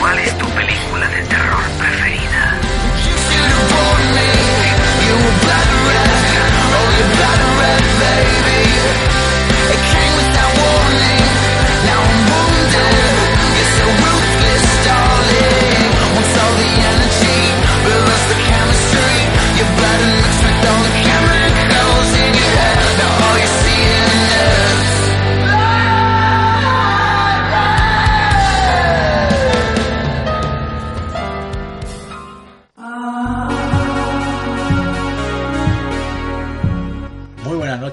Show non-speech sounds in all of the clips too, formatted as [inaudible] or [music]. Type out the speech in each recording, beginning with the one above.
¿Cuál es tu película de terror preferida?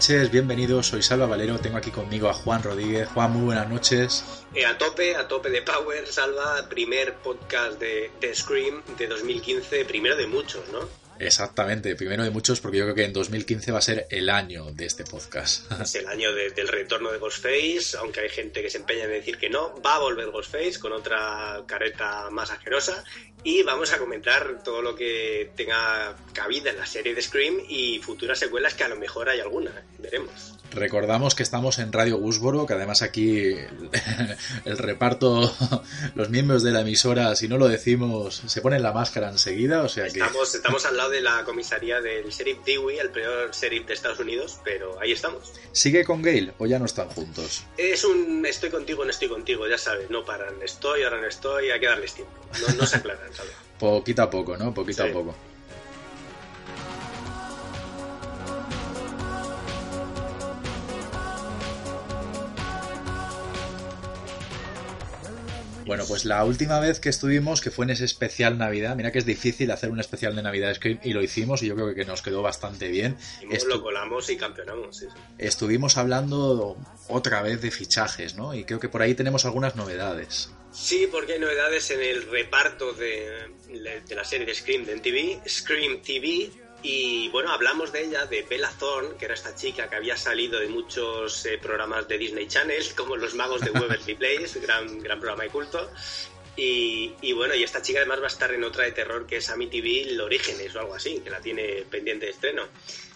Noches, bienvenidos, soy Salva Valero, tengo aquí conmigo a Juan Rodríguez. Juan, muy buenas noches. Eh, a tope, a tope de Power, Salva, primer podcast de, de Scream de 2015, primero de muchos, ¿no? Exactamente, primero de muchos porque yo creo que en 2015 va a ser el año de este podcast. [laughs] Es el año de- del retorno de Ghostface, aunque hay gente que se empeña en decir que no, va a volver Ghostface con otra careta más asquerosa y vamos a comentar todo lo que tenga cabida en la serie de Scream y futuras secuelas que a lo mejor hay alguna, veremos. Recordamos que estamos en Radio Gusboro, que además aquí el, [laughs] reparto, [laughs] los miembros de la emisora, si no lo decimos, se ponen la máscara enseguida, o sea que... Estamos, estamos al lado de la comisaría del sheriff Dewey, el peor sheriff de Estados Unidos, pero ahí estamos. ¿Sigue con Gale o ya no están juntos? Es un estoy contigo, no estoy contigo, ya sabes, no paran, estoy, ahora no estoy, hay que darles tiempo. No, no se aclaran. Poquito a poco, ¿no? Poquito Sí. a poco. Bueno, pues la última vez que estuvimos, que fue en ese especial Navidad, mira que es difícil hacer un especial de Navidad Scream y lo hicimos y yo creo que nos quedó bastante bien. Estu- lo colamos y campeonamos, sí, sí. estuvimos hablando otra vez de fichajes, ¿no? Y creo que por ahí tenemos algunas novedades. Sí, porque hay novedades en el reparto de, la serie de Scream de MTV, Scream TV, y bueno, hablamos de ella, de Bella Thorne, que era esta chica que había salido de muchos eh, programas de Disney Channel, [laughs] como Los Magos de Waverly Place, gran, gran programa de culto. Y, y bueno, y esta chica además va a estar en otra de terror que es Amityville Orígenes o algo así, que la tiene pendiente de estreno.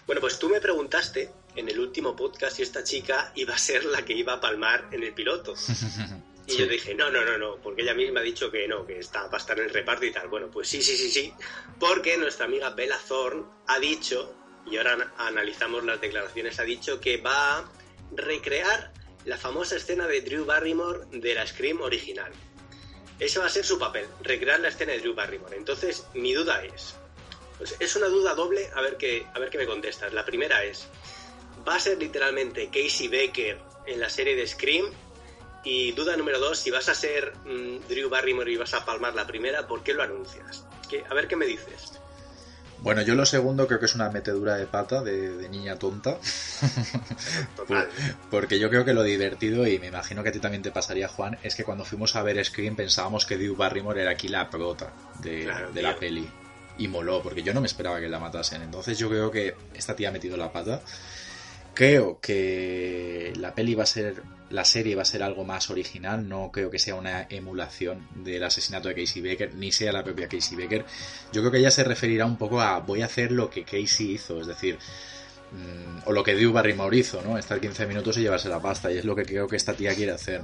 Bueno, pues tú me preguntaste en el último podcast si esta chica iba a ser la que iba a palmar en el piloto. [laughs] Y Sí. yo dije, no, no, no, no, porque ella misma ha dicho que no, que está, va a estar en el reparto y tal. Bueno, pues sí, sí, sí, sí, porque nuestra amiga Bella Thorne ha dicho, y ahora an- analizamos las declaraciones, ha dicho que va a recrear la famosa escena de Drew Barrymore de la Scream original. Ese va a ser su papel, recrear la escena de Drew Barrymore. Entonces, mi duda es, pues es una duda doble, a ver qué, a ver qué me contestas. La primera es, ¿va a ser literalmente Casey Baker en la serie de Scream? Y duda número dos, si vas a ser mm, Drew Barrymore y vas a palmar la primera, ¿por qué lo anuncias? ¿Qué- a ver qué me dices. Bueno, yo lo segundo creo que es una metedura de pata de, de niña tonta. [laughs] Total. [laughs] Porque yo creo que lo divertido, y me imagino que a ti también te pasaría, Juan, es que cuando fuimos a ver Scream pensábamos que Drew Barrymore era aquí la prota de, Claro, de la peli. Y moló, porque yo no me esperaba que la matasen. Entonces yo creo que esta tía ha metido la pata. Creo que la peli va a ser, la serie va a ser algo más original, no creo que sea una emulación del asesinato de Casey Baker, ni sea la propia Casey Baker. Yo creo que ella se referirá un poco a voy a hacer lo que Casey hizo, es decir, mm, o lo que Drew Barrymore hizo, ¿no? Estar 15 minutos y llevarse la pasta, y es lo que creo que esta tía quiere hacer.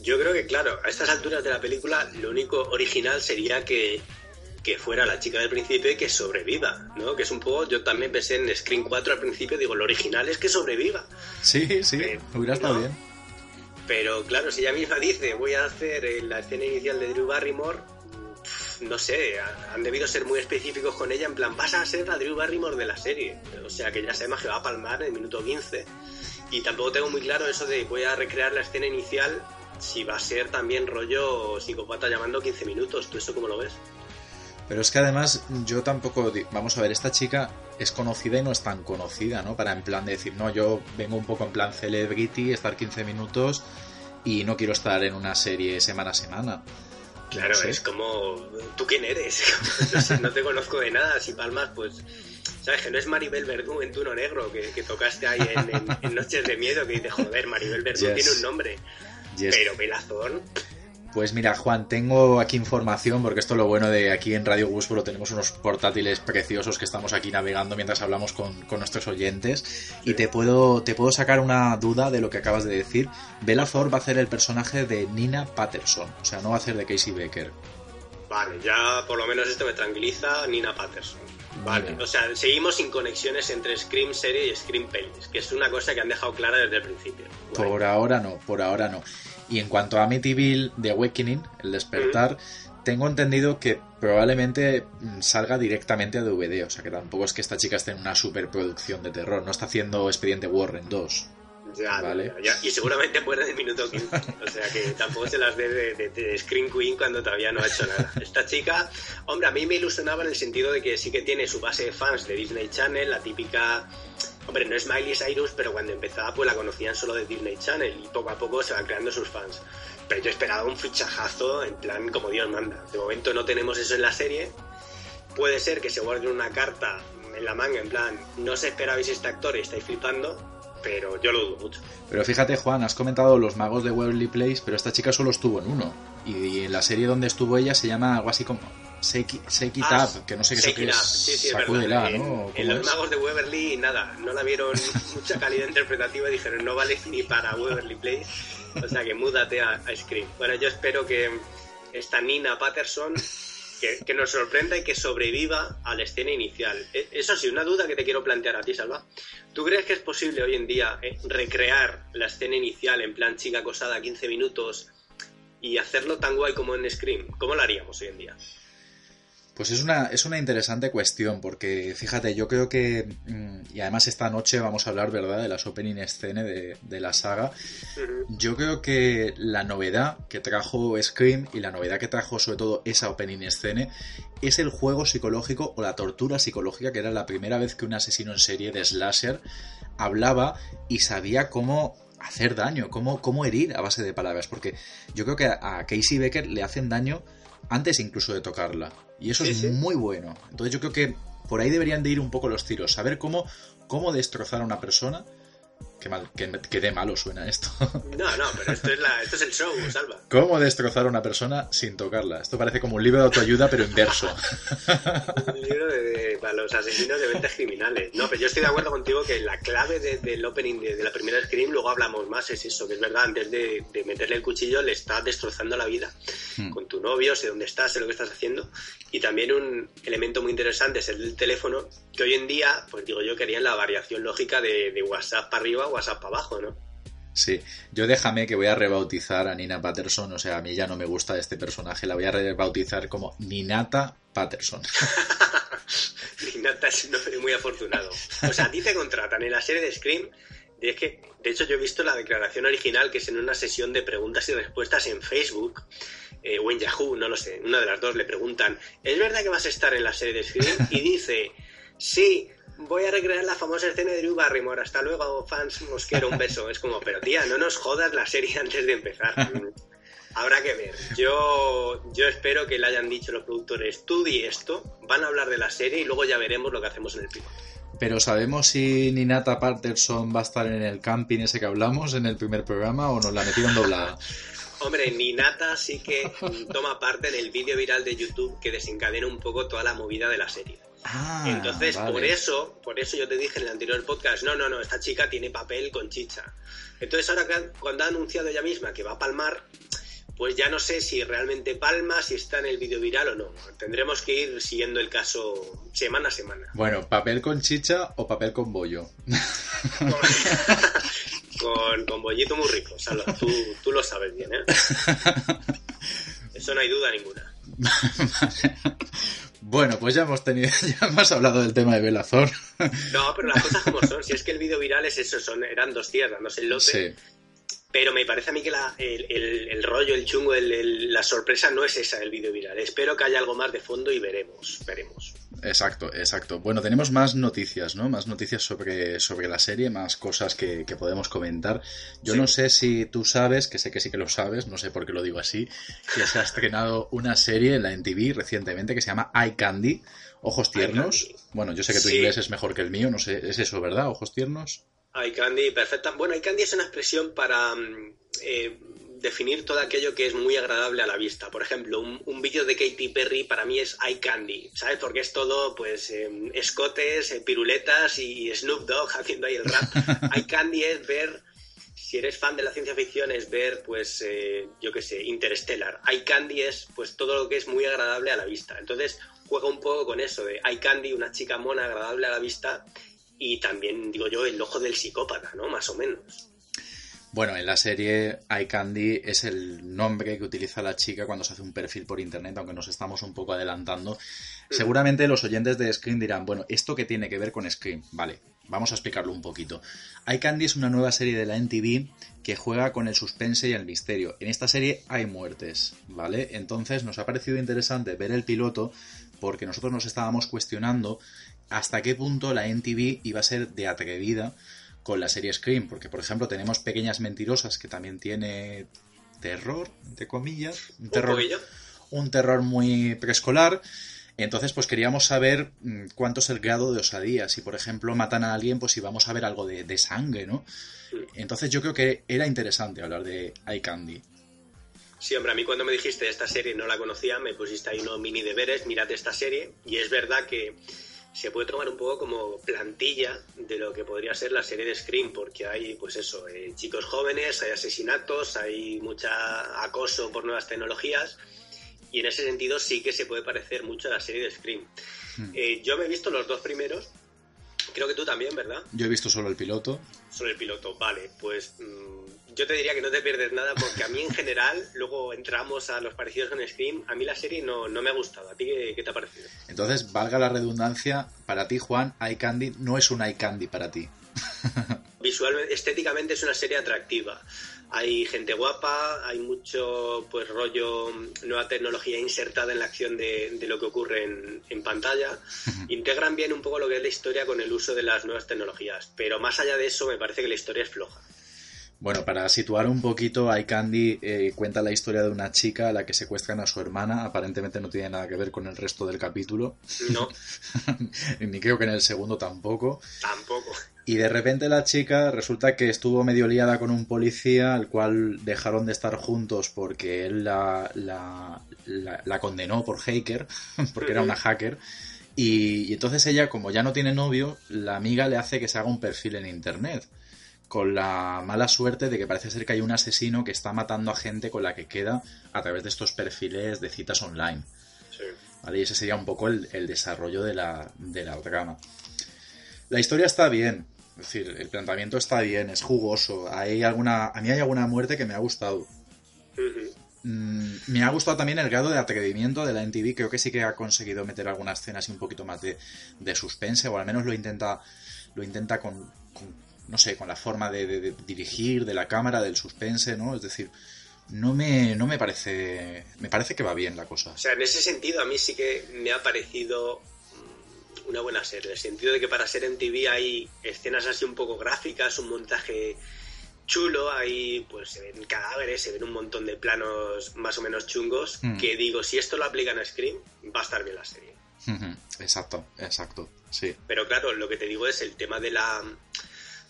Yo creo que, claro, a estas alturas de la película, lo único original sería que, que fuera la chica del principio y que sobreviva, ¿no? Que es un poco, yo también pensé en Scream 4 al principio, digo, lo original es que sobreviva. Sí, sí, Eh, hubiera estado ¿no? bien. Pero claro, si ella misma dice, voy a hacer eh, la escena inicial de Drew Barrymore, no sé, ha- han debido ser muy específicos con ella, en plan, vas a ser la Drew Barrymore de la serie. O sea que ya sabemos que va a palmar en el minuto 15. Y tampoco tengo muy claro eso de voy a recrear la escena inicial, si va a ser también rollo psicopata llamando 15 minutos. ¿Tú eso cómo lo ves? Pero es que además yo tampoco, vamos a ver, esta chica es conocida y no es tan conocida, ¿no? Para en plan de decir, no, yo vengo un poco en plan celebrity, estar 15 minutos y no quiero estar en una serie semana a semana. Claro, No sé. es como, ¿tú quién eres? [laughs] no, te conozco de nada, si palmas, pues, ¿sabes? Que no es Maribel Verdú en Tuno Negro, que, que tocaste ahí en, en- en Noches de Miedo, que dices, joder, Maribel Verdú Yes. tiene un nombre. Yes. Pero Belazón, Pues mira, Juan, tengo aquí información, porque esto es lo bueno de aquí en Radio Gúspolo, tenemos unos portátiles preciosos que estamos aquí navegando mientras hablamos con, con nuestros oyentes. Y te puedo, te puedo sacar una duda de lo que acabas de decir. Bella Thor va a hacer el personaje de Nina Patterson, o sea, no va a hacer de Casey Becker. Vale, ya por lo menos esto me tranquiliza Nina Patterson. Vale, o sea, seguimos sin conexiones entre Scream serie y Scream pelis, que es una cosa que han dejado clara desde el principio. Por ahora no, por ahora no. Y en cuanto a Amityville The Awakening, el despertar, tengo entendido que probablemente mm, salga directamente a DVD, o sea que tampoco es que esta chica esté en una superproducción de terror, no está haciendo Expediente Warren 2. Ya, Vale. ya, ya. Y seguramente muere de minuto 15. O sea que tampoco se las ve de, de, de Screen Queen cuando todavía no ha hecho nada. Esta chica, hombre, a mí me ilusionaba en el sentido de que sí que tiene su base de fans de Disney Channel, la típica. Hombre, no es Miley Cyrus, pero cuando empezaba pues la conocían solo de Disney Channel y poco a poco se van creando sus fans. Pero yo esperaba un fichajazo en plan como Dios manda. De momento no tenemos eso en la serie. Puede ser que se guarden una carta en la manga, en plan, no os esperabais este actor y estáis flipando, pero yo lo dudo mucho. Pero fíjate, Juan, has comentado los magos de Waverly Place, pero esta chica solo estuvo en uno. Y en la serie donde estuvo ella se llama algo así como Shake It Ah, Up, que no sé qué It es. Sí, sí, es Sacúdela, verdad. ¿no? En, ¿Cómo en los es? magos de Waverly, nada, no la vieron [laughs] mucha calidad interpretativa y dijeron no vale ni para Waverly Place, o sea que múdate a, a Scream. Bueno, yo espero que esta Nina Patterson que, que nos sorprenda y que sobreviva a la escena inicial. E- Eso sí, una duda que te quiero plantear a ti, Salva. ¿Tú crees que es posible hoy en día eh, recrear la escena inicial en plan chica acosada 15 minutos y hacerlo tan guay como en Scream? ¿Cómo lo haríamos hoy en día? Pues es una, es una interesante cuestión, porque fíjate, yo creo que, mm, y además esta noche vamos a hablar, ¿verdad?, de las opening scene de, de la saga. Yo creo que la novedad que trajo Scream y la novedad que trajo sobre todo esa opening scene es el juego psicológico o la tortura psicológica, que era la primera vez que un asesino en serie de slasher hablaba y sabía cómo hacer daño, cómo, cómo herir a base de palabras, porque yo creo que a Casey Becker le hacen daño antes incluso de tocarla. Y eso Sí, es sí. muy bueno. Entonces yo creo que por ahí deberían de ir un poco los tiros, saber cómo, cómo destrozar a una persona. Qué, mal, qué, qué de malo suena esto. [laughs] No, no, pero esto es, la, esto es el show, Salva. ¿Cómo destrozar a una persona sin tocarla? Esto parece como un libro de autoayuda, pero inverso. [laughs] Un libro de, de- para los asesinos de ventas criminales. No, pero yo estoy de acuerdo contigo que la clave de- del opening de, la primera Scream, luego hablamos más, es eso, que es verdad, antes de, de meterle el cuchillo le estás destrozando la vida. Hmm. Con tu novio, sé dónde estás, sé lo que estás haciendo. Y también un elemento muy interesante es el del teléfono, que hoy en día, pues digo yo, querían la variación lógica de, de WhatsApp para arriba, WhatsApp para abajo, ¿no? Sí, yo déjame que voy a rebautizar a Nina Patterson, o sea, a mí ya no me gusta este personaje, la voy a rebautizar como Ninata Patterson. [laughs] Nata es un hombre muy afortunado. O sea, a ti te contratan en la serie de Scream. Y es que, de hecho, yo he visto la declaración original que es en una sesión de preguntas y respuestas en Facebook eh, o en Yahoo, no lo sé. Una de las dos le preguntan: ¿Es verdad que vas a estar en la serie de Scream? Y dice: Sí, voy a recrear la famosa escena de Drew Barrymore. Hasta luego, fans, os quiero un beso. Es como, pero tía, no nos jodas la serie [laughs] antes de empezar. Habrá que ver. Yo, yo espero que le hayan dicho los productores, tú di esto, van a hablar de la serie y luego ya veremos lo que hacemos en el piloto. Pero ¿sabemos si Ninata Patterson va a estar en el camping ese que hablamos en el primer programa o nos la metieron doblada? [laughs] Hombre, Ninata sí que toma parte en el vídeo viral de YouTube que desencadena un poco toda la movida de la serie. Ah, Entonces, vale. por eso, por eso yo te dije en el anterior podcast, no, no, no, esta chica tiene papel con chicha. Entonces ahora que cuando ha anunciado ella misma que va a palmar, pues ya no sé si realmente palma, si está en el vídeo viral o no. Tendremos que ir siguiendo el caso semana a semana. Bueno, ¿papel con chicha o papel con bollo? [laughs] con, con bollito muy rico, Salva, tú, tú lo sabes bien, ¿eh? [laughs] Eso no hay duda ninguna. [laughs] Bueno, pues ya hemos tenido, [laughs] ya hemos hablado del tema de Belazor. No, pero las cosas como son, si es que el vídeo viral es eso, son, eran dos tías dándose el lote, Sí, pero me parece a mí que la- el, el- el rollo, el chungo, el- la sorpresa no es esa del vídeo viral. Espero que haya algo más de fondo y veremos, veremos. exacto, exacto. Bueno, tenemos más noticias, ¿no? Más noticias sobre, sobre la serie, más cosas que, que podemos comentar. Yo Sí. no sé si tú sabes, que sé que sí que lo sabes, no sé por qué lo digo así, que se ha [laughs] estrenado una serie en la NTV recientemente que se llama Eye Candy, Ojos Tiernos. Bueno, yo sé que tu Sí. inglés es mejor que el mío, no sé, ¿es eso, verdad? Ojos Tiernos. Eye candy, perfecta. Bueno, eye candy es una expresión para mm, eh, definir todo aquello que es muy agradable a la vista. Por ejemplo, un, vídeo de Katy Perry para mí es eye candy, ¿sabes? Porque es todo, pues, em, escotes, eh, piruletas y Snoop Dogg [laughs] haciendo ahí el rap. [laughs] eye candy es ver, si eres fan de la ciencia ficción, es ver, pues, eh, yo qué sé, Interstellar. Eye candy es, pues, todo lo que es muy agradable a la vista. Entonces, juega un poco con eso de eye candy, una chica mona agradable a la vista y también, digo yo, el ojo del psicópata, ¿no? Más o menos. Bueno, en la serie iCandy es el nombre que utiliza la chica cuando se hace un perfil por internet, aunque nos estamos un poco adelantando. Seguramente los oyentes de Scream dirán, bueno, ¿esto qué tiene que ver con Scream? Vale, vamos a explicarlo un poquito. iCandy es una nueva serie de la NTV que juega con el suspense y el misterio. En esta serie hay muertes, ¿vale? Entonces nos ha parecido interesante ver el piloto porque nosotros nos estábamos cuestionando hasta qué punto la NTV iba a ser de atrevida con la serie Scream, porque por ejemplo tenemos Pequeñas Mentirosas que también tiene terror, entre comillas, un terror, un terror muy preescolar. Entonces, pues queríamos saber mm, cuánto es el grado de osadía. Si, por ejemplo, matan a alguien, pues si vamos a ver algo de, sangre, ¿no? Entonces yo creo que era interesante hablar de iCandy. Sí, hombre, a mí cuando me dijiste esta serie no la conocía, me pusiste ahí unos mini deberes, mírate esta serie, y es verdad que se puede tomar un poco como plantilla de lo que podría ser la serie de Scream, porque hay, pues eso, eh, chicos jóvenes, hay asesinatos, hay mucha acoso por nuevas tecnologías, y en ese sentido sí que se puede parecer mucho a la serie de Scream. Hmm. Eh, yo me he visto los dos primeros, creo que tú también, ¿verdad? Yo he visto solo el piloto. Solo el piloto, vale, pues mm, yo te diría que no te pierdes nada porque a mí en general, luego entramos a los parecidos con Scream, a mí la serie no, me ha gustado. ¿A ti qué, te ha parecido? Entonces, valga la redundancia, para ti, Juan, iCandy no es un iCandy para ti. [laughs] Visualmente, estéticamente es una serie atractiva. Hay gente guapa, hay mucho pues rollo nueva tecnología insertada en la acción de, lo que ocurre en, en pantalla. Integran bien un poco lo que es la historia con el uso de las nuevas tecnologías. Pero más allá de eso, me parece que la historia es floja. Bueno, para situar un poquito, iCandy eh, cuenta la historia de una chica a la que secuestran a su hermana. Aparentemente no tiene nada que ver con el resto del capítulo. No. [laughs] Ni creo que en el segundo tampoco. Tampoco. Y de repente la chica resulta que estuvo medio liada con un policía al cual dejaron de estar juntos porque él la, la, condenó por hacker, [laughs] porque era una hacker. y entonces ella, como ya no tiene novio, la amiga le hace que se haga un perfil en internet con la mala suerte de que parece ser que hay un asesino que está matando a gente con la que queda a través de estos perfiles de citas online. Y ese sería un poco el, desarrollo de la, de la trama. La historia está bien, es decir, el planteamiento está bien, es jugoso. Hay alguna, a mí hay alguna muerte que me ha gustado. Mm, me ha gustado también el grado de atrevimiento de la NTV. Creo que sí que ha conseguido meter algunas escenas y un poquito más de, de suspense, o al menos lo intenta, lo intenta con, no sé, con la forma de, dirigir, de la cámara, del suspense, ¿no? Es decir, no me, no me parece, me parece que va bien la cosa. O sea, en ese sentido a mí sí que me ha parecido mm, una buena serie, en el sentido de que para ser en TV hay escenas así un poco gráficas, un montaje chulo, hay pues se ven cadáveres, se ven un montón de planos más o menos chungos, mm. que digo, si esto lo aplican a Scream, va a estar bien la serie. Exacto, exacto, sí. Pero claro, lo que te digo es el tema de la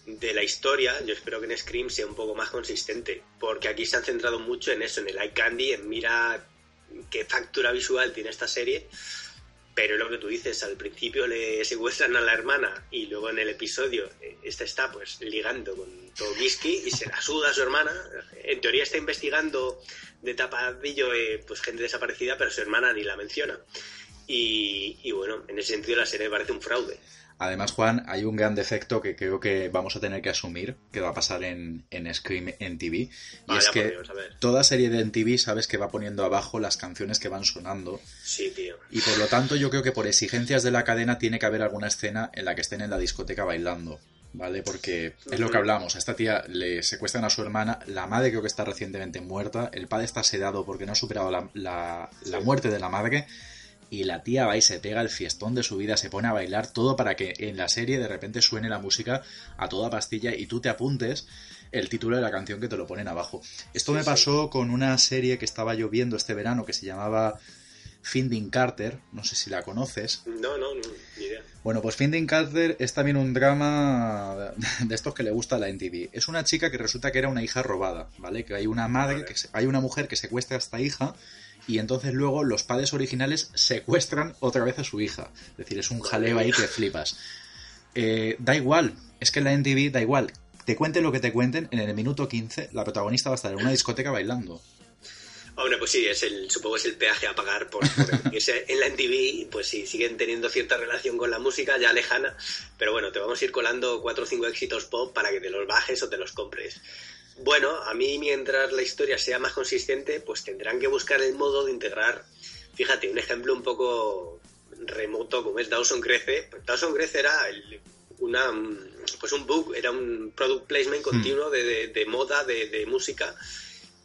de la historia, yo espero que en Scream sea un poco más consistente, porque aquí se han centrado mucho en eso, en el eye candy, en mira qué factura visual tiene esta serie, pero lo que tú dices, al principio le secuestran a la hermana y luego en el episodio eh, esta está pues ligando con Tobiski y se la suda a su hermana. En teoría está investigando de tapadillo eh, pues gente desaparecida, pero su hermana ni la menciona. Y, y bueno, en ese sentido la serie parece un fraude. Además, Juan, hay un gran defecto que creo que vamos a tener que asumir, que va a pasar en, en Scream en TV. Y es que toda serie de TV sabes que va poniendo abajo las canciones que van sonando. Sí, tío. Y por lo tanto, yo creo que por exigencias de la cadena tiene que haber alguna escena en la que estén en la discoteca bailando. ¿Vale? Porque es lo que hablamos. A esta tía le secuestran a su hermana. La madre creo que está recientemente muerta. El padre está sedado porque no ha superado la, la, la muerte de la madre y la tía va y se pega el fiestón de su vida, se pone a bailar todo para que en la serie de repente suene la música a toda pastilla y tú te apuntes el título de la canción que te lo ponen abajo. Esto me pasó con una serie que estaba yo viendo este verano que se llamaba Finding Carter, no sé si la conoces. No, no, no, ni idea. Bueno, pues Finding Carter es también un drama de estos que le gusta a la NTV. Es una chica que resulta que era una hija robada, ¿vale? Que hay una madre, Vale. que se- hay una mujer que secuestra a esta hija y entonces luego los padres originales secuestran otra vez a su hija. Es decir, es un jaleo ahí que flipas. Eh, da igual, es que en la NTV da igual. Te cuenten lo que te cuenten, en el minuto 15 la protagonista va a estar en una discoteca bailando. Hombre, pues sí, es el, supongo que es el peaje a pagar por, por [laughs] en la NTV, pues sí, siguen teniendo cierta relación con la música, ya lejana, pero bueno, te vamos a ir colando cuatro o cinco éxitos pop para que te los bajes o te los compres. Bueno, a mí mientras la historia sea más consistente, pues tendrán que buscar el modo de integrar, fíjate, un ejemplo un poco remoto como es Dawson Crece. Dawson Crece era el- una, pues un book, era un product placement continuo de, de- de moda, de, de música,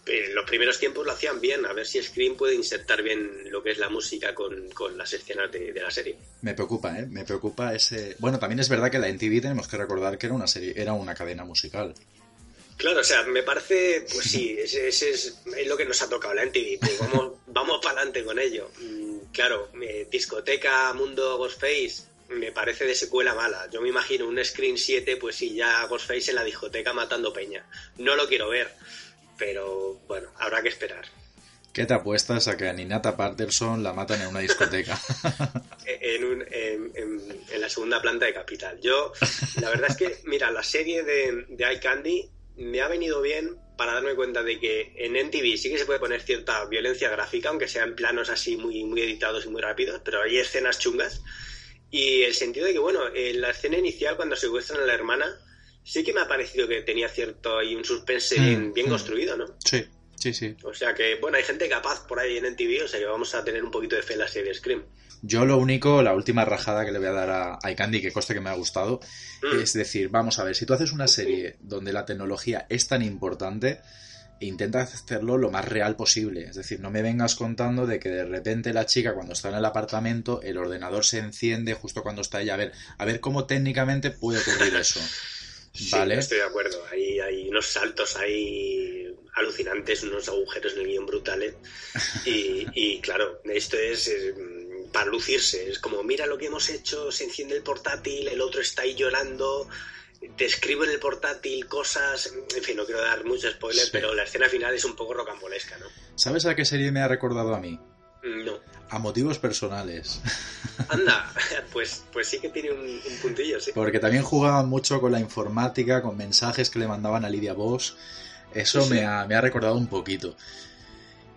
en los primeros tiempos lo hacían bien, a ver si Scream puede insertar bien lo que es la música con, con las escenas de, de la serie. Me preocupa, ¿eh? Me preocupa ese... Bueno, también es verdad que la NTV tenemos que recordar que era una serie, era una cadena musical. Claro, o sea, me parece, pues sí, [laughs] ese, ese es, es lo que nos ha tocado la MTV, pues vamos, [laughs] vamos para adelante con ello. Mm, Claro, eh, discoteca, mundo Ghostface, me parece de secuela mala. Yo me imagino un Screen 7, pues sí, ya Ghostface en la discoteca matando peña. No lo quiero ver, pero bueno, habrá que esperar. ¿Qué te apuestas a que a Ninata Patterson la matan en una discoteca? [laughs] en, un- en- en- en la segunda planta de Capital. Yo, la verdad es que, mira, la serie de, de iCandy me ha venido bien para darme cuenta de que en NTV sí que se puede poner cierta violencia gráfica, aunque sean planos así muy, muy editados y muy rápidos, pero hay escenas chungas. Y el sentido de que, bueno, en la escena inicial, cuando secuestran a la hermana, sí que me ha parecido que tenía cierto y un suspense Mm, bien, mm. construido, ¿no? sí, sí, sí. O sea que, bueno, hay gente capaz por ahí en NTV, o sea que vamos a tener un poquito de fe en la serie Scream. Yo lo único, la última rajada que le voy a dar a a iCandy, que coste que me ha gustado, Mm. es decir, vamos a ver, si tú haces una serie donde la tecnología es tan importante, intenta hacerlo lo más real posible. Es decir, no me vengas contando de que de repente la chica cuando está en el apartamento, el ordenador se enciende justo cuando está ella. A ver, a ver cómo técnicamente puede ocurrir eso. [laughs] Sí, ¿Vale? estoy de acuerdo. Hay, hay unos saltos ahí alucinantes, unos agujeros en el guion brutales. Y, y, claro, esto es eh, para lucirse. Es como, mira lo que hemos hecho, se enciende el portátil, el otro está ahí llorando, te escribo en el portátil cosas. En fin, no quiero dar muchos spoilers, Sí. pero la escena final es un poco rocambolesca, ¿no? ¿Sabes a qué serie me ha recordado a mí? No. A motivos personales. [laughs] Anda, pues, pues sí que tiene un, un puntillo, sí. Porque también jugaban mucho con la informática, con mensajes que le mandaban a Lidia Bosch. Eso Sí, sí. Me, ha, me ha recordado un poquito.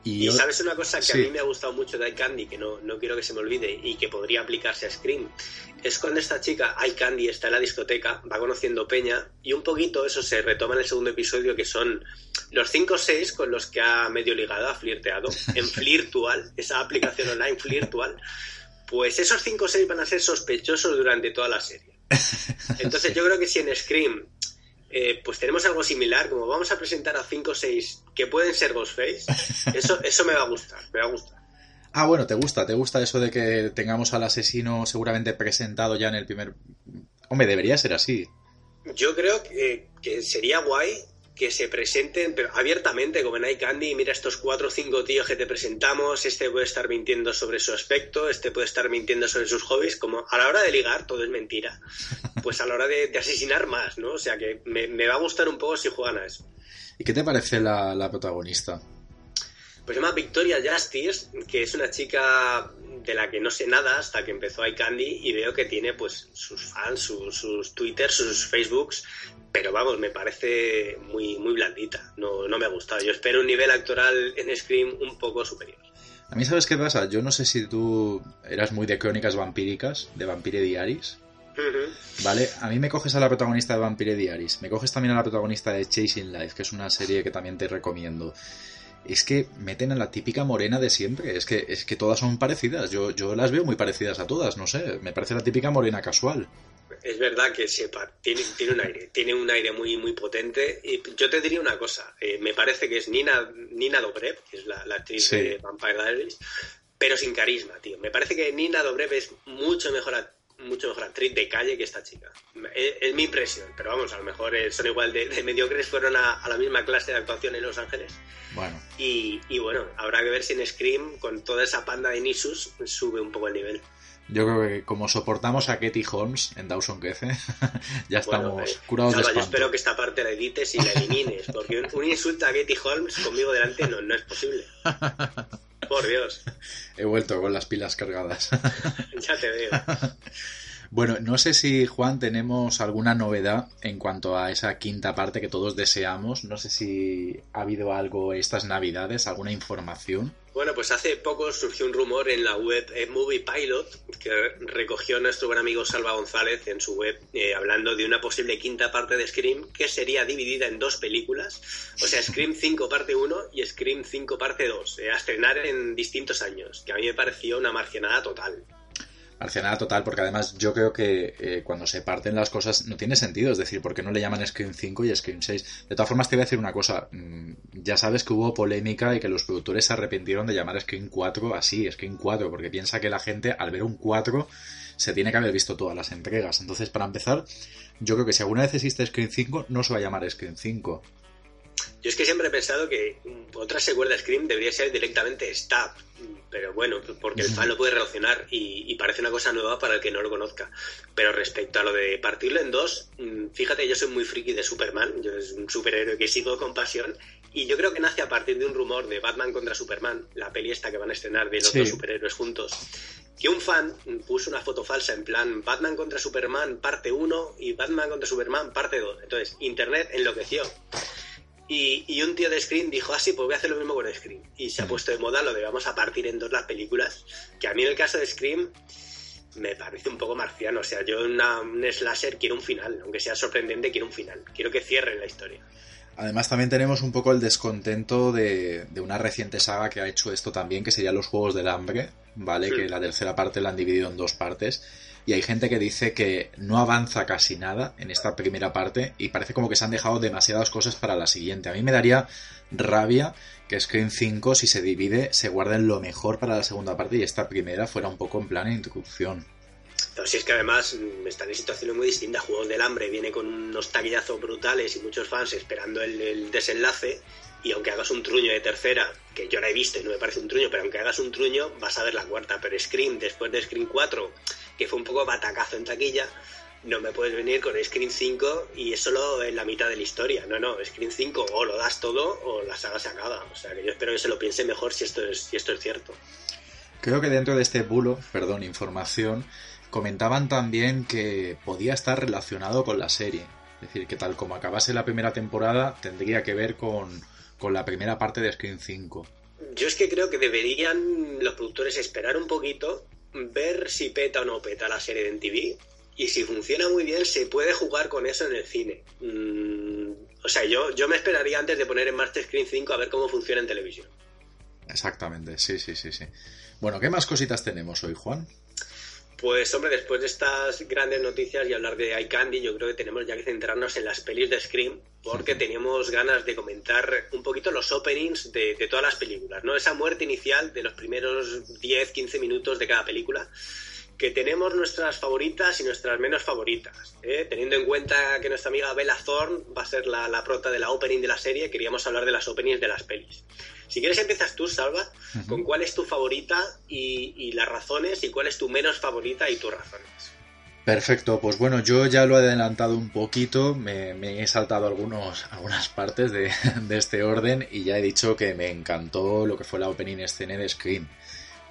Y, Y yo- sabes una cosa que Sí. a mí me ha gustado mucho de iCandy, que no, no quiero que se me olvide y que podría aplicarse a Scream, es cuando esta chica, iCandy, está en la discoteca, va conociendo Peña y un poquito eso se retoma en el segundo episodio, que son los 5 o 6 con los que ha medio ligado, ha flirteado, en [laughs] Flirtual, esa aplicación online Flirtual, pues esos 5 o 6 van a ser sospechosos durante toda la serie. [laughs] Entonces yo creo que si en Scream eh, pues tenemos algo similar, como vamos a presentar a 5 o 6 que pueden ser Ghostface, [laughs] eso, eso me va a gustar, me va a gustar. Ah, bueno, te gusta, te gusta eso de que tengamos al asesino seguramente presentado ya en el primer... Hombre, debería ser así. Yo creo que, que sería guay que se presenten pero abiertamente como en iCandy, mira estos cuatro o cinco tíos que te presentamos, este puede estar mintiendo sobre su aspecto, este puede estar mintiendo sobre sus hobbies, como a la hora de ligar todo es mentira, pues a la hora de, de asesinar más, ¿no? O sea que me, me va a gustar un poco si juegan a eso. ¿Y qué te parece la, la protagonista? Pues se llama Victoria Justice, que es una chica de la que no sé nada hasta que empezó iCandy y veo que tiene pues sus fans, sus, sus Twitter, sus Facebooks, pero vamos, me parece muy, muy blandita, no, no me ha gustado. Yo espero un nivel actoral en Scream un poco superior. A mí, ¿sabes qué pasa? Yo no sé si tú eras muy de crónicas vampíricas, de Vampire Diaries. ¿Vale? A mí me coges a la protagonista de Vampire Diaries, me coges también a la protagonista de Chasing Life, que es una serie que también te recomiendo. Es que meten a la típica morena de siempre, es que, es que todas son parecidas, yo, yo las veo muy parecidas a todas, no sé, me parece la típica morena casual. Es verdad que sepa, tiene, tiene un aire, tiene un aire muy, muy potente. Y yo te diría una cosa, eh, me parece que es Nina, Nina Dobrev, que es la, la actriz Sí. de Vampire Diaries, pero sin carisma, tío. Me parece que Nina Dobrev es mucho mejor ac- mucho mejor actriz de calle que esta chica. Es, mi impresión, pero vamos, a lo mejor son igual de, mediocres, fueron a, la misma clase de actuación en Los Ángeles. Bueno. Y, y, bueno, habrá que ver si en Scream, con toda esa panda de Nisus, sube un poco el nivel. Yo creo que como soportamos a Katie Holmes en Dawson Crece, [laughs] ya estamos eh, curados de espanto. Yo espero que esta parte la edites y la elimines, porque un, insulto a Katie Holmes conmigo delante no, no es posible. [laughs] Por Dios. He vuelto con las pilas cargadas. [laughs] ya te veo. Bueno, no sé si, Juan, tenemos alguna novedad en cuanto a esa quinta parte que todos deseamos. No sé si ha habido algo estas navidades, alguna información. Bueno, pues hace poco surgió un rumor en la web eh, Movie Pilot que recogió nuestro buen amigo Salva González en su web eh, hablando de una posible quinta parte de Scream que sería dividida en dos películas, o sea, Scream [laughs] 5 parte 1 y Scream 5 parte 2, eh, a estrenar en distintos años, que a mí me pareció una marcianada total nada total, porque además yo creo que eh, cuando se parten las cosas no tiene sentido, es decir, porque no le llaman Scream 5 y Scream 6? De todas formas, te voy a decir una cosa, mm, ya sabes que hubo polémica y que los productores se arrepintieron de llamar Scream 4 así, Scream 4, porque piensa que la gente al ver un 4 se tiene que haber visto todas las entregas. Entonces, para empezar, yo creo que si alguna vez existe Scream 5, no se va a llamar Scream 5. Yo es que siempre he pensado que otra secuela de Scream debería ser directamente Stab, pero bueno, porque el fan lo puede relacionar y, parece una cosa nueva para el que no lo conozca. Pero respecto a lo de partirlo en dos, mm, fíjate, yo soy muy friki de Superman, yo es un superhéroe que sigo con pasión y yo creo que nace a partir de un rumor de Batman contra Superman, la peli esta que van a estrenar de los dos superhéroes juntos, que un fan puso una foto falsa en plan Batman contra Superman parte 1 y Batman contra Superman parte 2. Entonces, Internet enloqueció. Y, un tío de Scream dijo, ah, sí, pues voy a hacer lo mismo con Scream. Y se ha puesto de moda lo de vamos a partir en dos las películas. Que a mí en el caso de Scream me parece un poco marciano. O sea, yo en un slasher quiero un final. Aunque sea sorprendente, quiero un final. Quiero que cierren la historia. Además también tenemos un poco el descontento de, una reciente saga que ha hecho esto también, que serían los Juegos del Hambre, ¿vale? Que la tercera parte la han dividido en dos partes y hay gente que dice que no avanza casi nada en esta primera parte y parece como que se han dejado demasiadas cosas para la siguiente. A mí me daría rabia que Scream 5 si se divide se guarden lo mejor para la segunda parte y esta primera fuera un poco en plan de introducción. Pero si es que además mm, están en situaciones muy distintas. Juegos del Hambre viene con unos taquillazos brutales y muchos fans esperando el, desenlace. Y aunque hagas un truño de tercera, que yo la he visto y no me parece un truño, pero aunque hagas un truño, vas a ver la cuarta. Pero Scream, después de Scream 4, que fue un poco batacazo en taquilla, no me puedes venir con Screen 5 y es solo en la mitad de la historia. No, no, Screen 5 o lo das todo o la saga se acaba. O sea que yo espero que se lo piense mejor si esto es, si esto es cierto. Creo que dentro de este bulo, perdón, información, comentaban también que podía estar relacionado con la serie. Es decir, que tal como acabase la primera temporada, tendría que ver con, con la primera parte de Screen 5. Yo es que creo que deberían los productores esperar un poquito ver si peta o no peta la serie de TV y si funciona muy bien se puede jugar con eso en el cine. Mm, o sea, yo, yo me esperaría antes de poner en marcha Screen 5 a ver cómo funciona en televisión. Exactamente, sí, sí, sí, sí. Bueno, ¿qué más cositas tenemos hoy, Juan? Pues hombre, después de estas grandes noticias y hablar de iCandy, yo creo que tenemos ya que centrarnos en las pelis de Scream, porque teníamos ganas de comentar un poquito los openings de, de, todas las películas, ¿no? Esa muerte inicial de los primeros 10, 15 minutos de cada película, que tenemos nuestras favoritas y nuestras menos favoritas. ¿eh? Teniendo en cuenta que nuestra amiga Bella Thorne va a ser la, la, prota de la opening de la serie, queríamos hablar de las openings de las pelis. Si quieres empiezas tú, Salva, con cuál es tu favorita y, las razones, y cuál es tu menos favorita y tus razones. Perfecto, pues bueno, yo ya lo he adelantado un poquito, me, he saltado algunos, algunas partes de, [laughs] de, este orden y ya he dicho que me encantó lo que fue la opening escena de Scream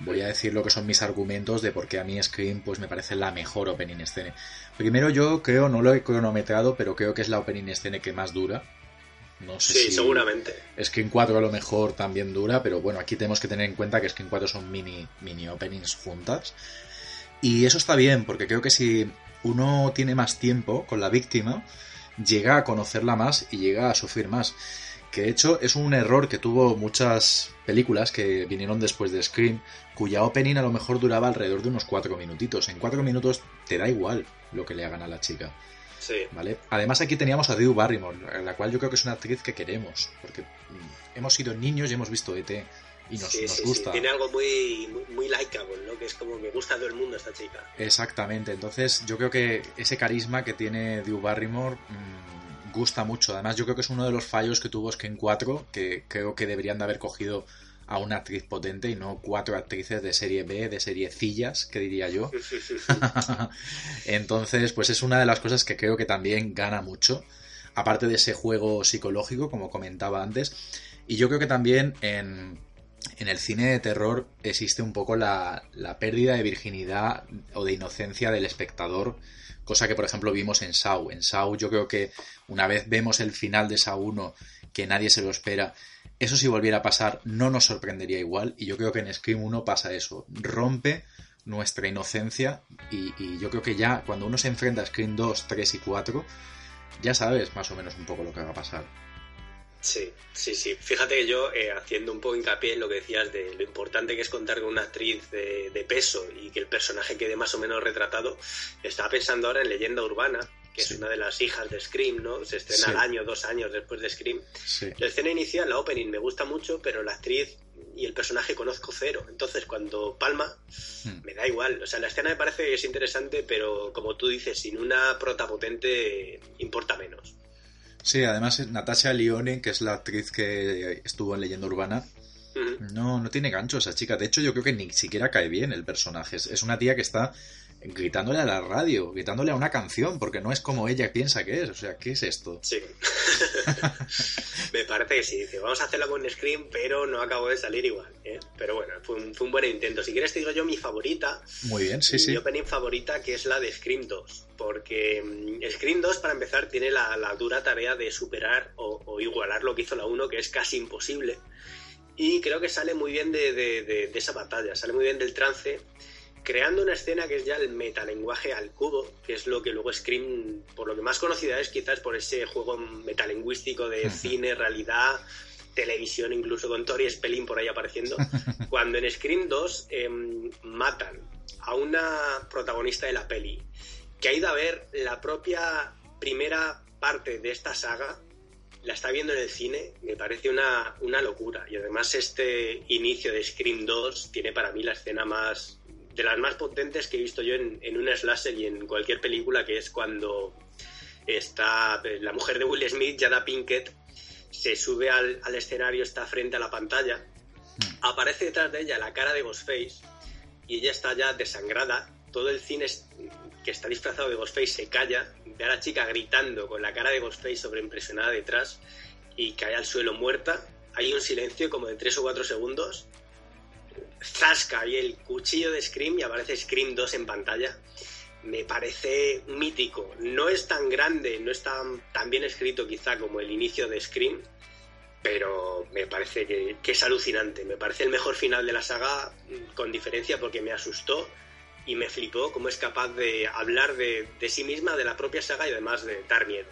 voy a decir lo que son mis argumentos de por qué a mí Scream pues me parece la mejor opening scene. Primero yo creo, no lo he cronometrado, pero creo que es la opening scene que más dura. No sé sí, si seguramente. Scream 4 a lo mejor también dura, pero bueno, aquí tenemos que tener en cuenta que Scream 4 son mini, mini openings juntas. Y eso está bien, porque creo que si uno tiene más tiempo con la víctima, llega a conocerla más y llega a sufrir más. Que de hecho es un error que tuvo muchas películas que vinieron después de Scream, cuya opening a lo mejor duraba alrededor de unos 4 minutitos. En 4 minutos te da igual lo que le hagan a la chica. Sí. ¿Vale? Además aquí teníamos a Drew Barrymore, la cual yo creo que es una actriz que queremos, porque mm, hemos sido niños y hemos visto ET. y nos, Sí, nos sí, sí. gusta. Tiene algo muy, muy, muy likeable, ¿no? Que es como que gusta todo el mundo esta chica. Exactamente, entonces yo creo que ese carisma que tiene Drew Barrymore mm, gusta mucho. Además, yo creo que es uno de los fallos que tuvo Scream 4, que creo que deberían de haber cogido a una actriz potente y no cuatro actrices de serie B, de serie cillas, que diría yo. [laughs] Entonces, pues es una de las cosas que creo que también gana mucho, aparte de ese juego psicológico, como comentaba antes. Y yo creo que también en, en el cine de terror existe un poco la, la pérdida de virginidad o de inocencia del espectador, cosa que por ejemplo vimos en Saw. En Saw yo creo que una vez vemos el final de Saw 1, que nadie se lo espera, eso si volviera a pasar no nos sorprendería igual y yo creo que en Scream 1 pasa eso, rompe nuestra inocencia y, y yo creo que ya cuando uno se enfrenta a Scream 2, 3 y 4 ya sabes más o menos un poco lo que va a pasar. Sí, sí, sí. Fíjate que yo, eh, haciendo un poco hincapié en lo que decías de lo importante que es contar con una actriz de, de peso y que el personaje quede más o menos retratado, estaba pensando ahora en Leyenda Urbana, que Sí. es una de las hijas de Scream, ¿no? Se estrena Sí. al año, dos años después de Scream. Sí. La escena inicial, la opening, me gusta mucho, pero la actriz y el personaje conozco cero. Entonces, cuando palma, Hmm. me da igual. O sea, la escena me parece que es interesante, pero como tú dices, sin una prota potente importa menos. Sí, además Natasha Lyonne, que es la actriz que estuvo en Leyenda Urbana, no, no tiene gancho esa chica. De hecho, yo creo que ni siquiera cae bien el personaje. Es una tía que está gritándole a la radio, gritándole a una canción, porque no es como ella piensa que es. O sea, ¿qué es esto? Sí. [laughs] Me parece que sí. Dice, vamos a hacerlo con Scream, pero no acabó de salir igual. ¿eh? Pero bueno, fue un, fue un buen intento. Si quieres te digo yo mi favorita, Muy bien, sí, mi sí. opening favorita, que es la de Scream 2. Porque mm, Scream 2, para empezar, tiene la, la dura tarea de superar o, o igualar lo que hizo la 1, que es casi imposible. Y creo que sale muy bien de, de- de- de esa batalla, sale muy bien del trance, creando una escena que es ya el metalenguaje al cubo, que es lo que luego Scream, por lo que más conocida es quizás por ese juego metalingüístico de [laughs] cine, realidad, televisión, incluso con Tori Spelling por ahí apareciendo. [laughs] Cuando en Scream 2 em, matan a una protagonista de la peli, que ha ido a ver la propia primera parte de esta saga, la está viendo en el cine, me parece una, una locura. Y además este inicio de Scream 2 tiene para mí la escena más de las más potentes que he visto yo en, en un slasher y en cualquier película, que es cuando está eh, la mujer de Will Smith, Jada Pinkett, se sube al, al escenario, está frente a la pantalla, aparece detrás de ella la cara de Ghostface y ella está ya desangrada. Todo el cine es- que está disfrazado de Ghostface se calla, ve a la chica gritando con la cara de Ghostface sobreimpresionada detrás y cae al suelo muerta. Hay un silencio como de 3 o 4 segundos. Zasca y el cuchillo de Scream y aparece Scream 2 en pantalla. Me parece mítico. No es tan grande, no es tan, tan bien escrito quizá como el inicio de Scream, pero me parece que, es alucinante. Me parece el mejor final de la saga, mm, con diferencia, porque me asustó y me flipó cómo es capaz de hablar de sí misma, de la propia saga y además de dar miedo.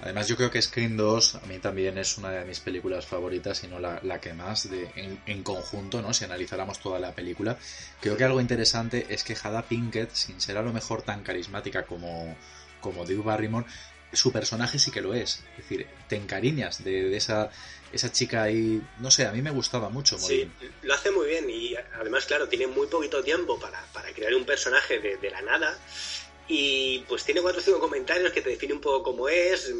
Además, yo creo que Scream 2 a mí también es una de mis películas favoritas, y no la, la que más de, en, en conjunto, ¿no? Si analizáramos toda la película. Creo que algo interesante es que Jada Pinkett, sin ser a lo mejor tan carismática como, como Drew Barrymore, su personaje sí que lo es. Es decir, te encariñas de, de esa, esa chica ahí. No sé, a mí me gustaba mucho. Sí, lo hace muy bien y además, claro, tiene muy poquito tiempo para, para crear un personaje de, de la nada. Y pues tiene cuatro o cinco comentarios que te define un poco cómo es.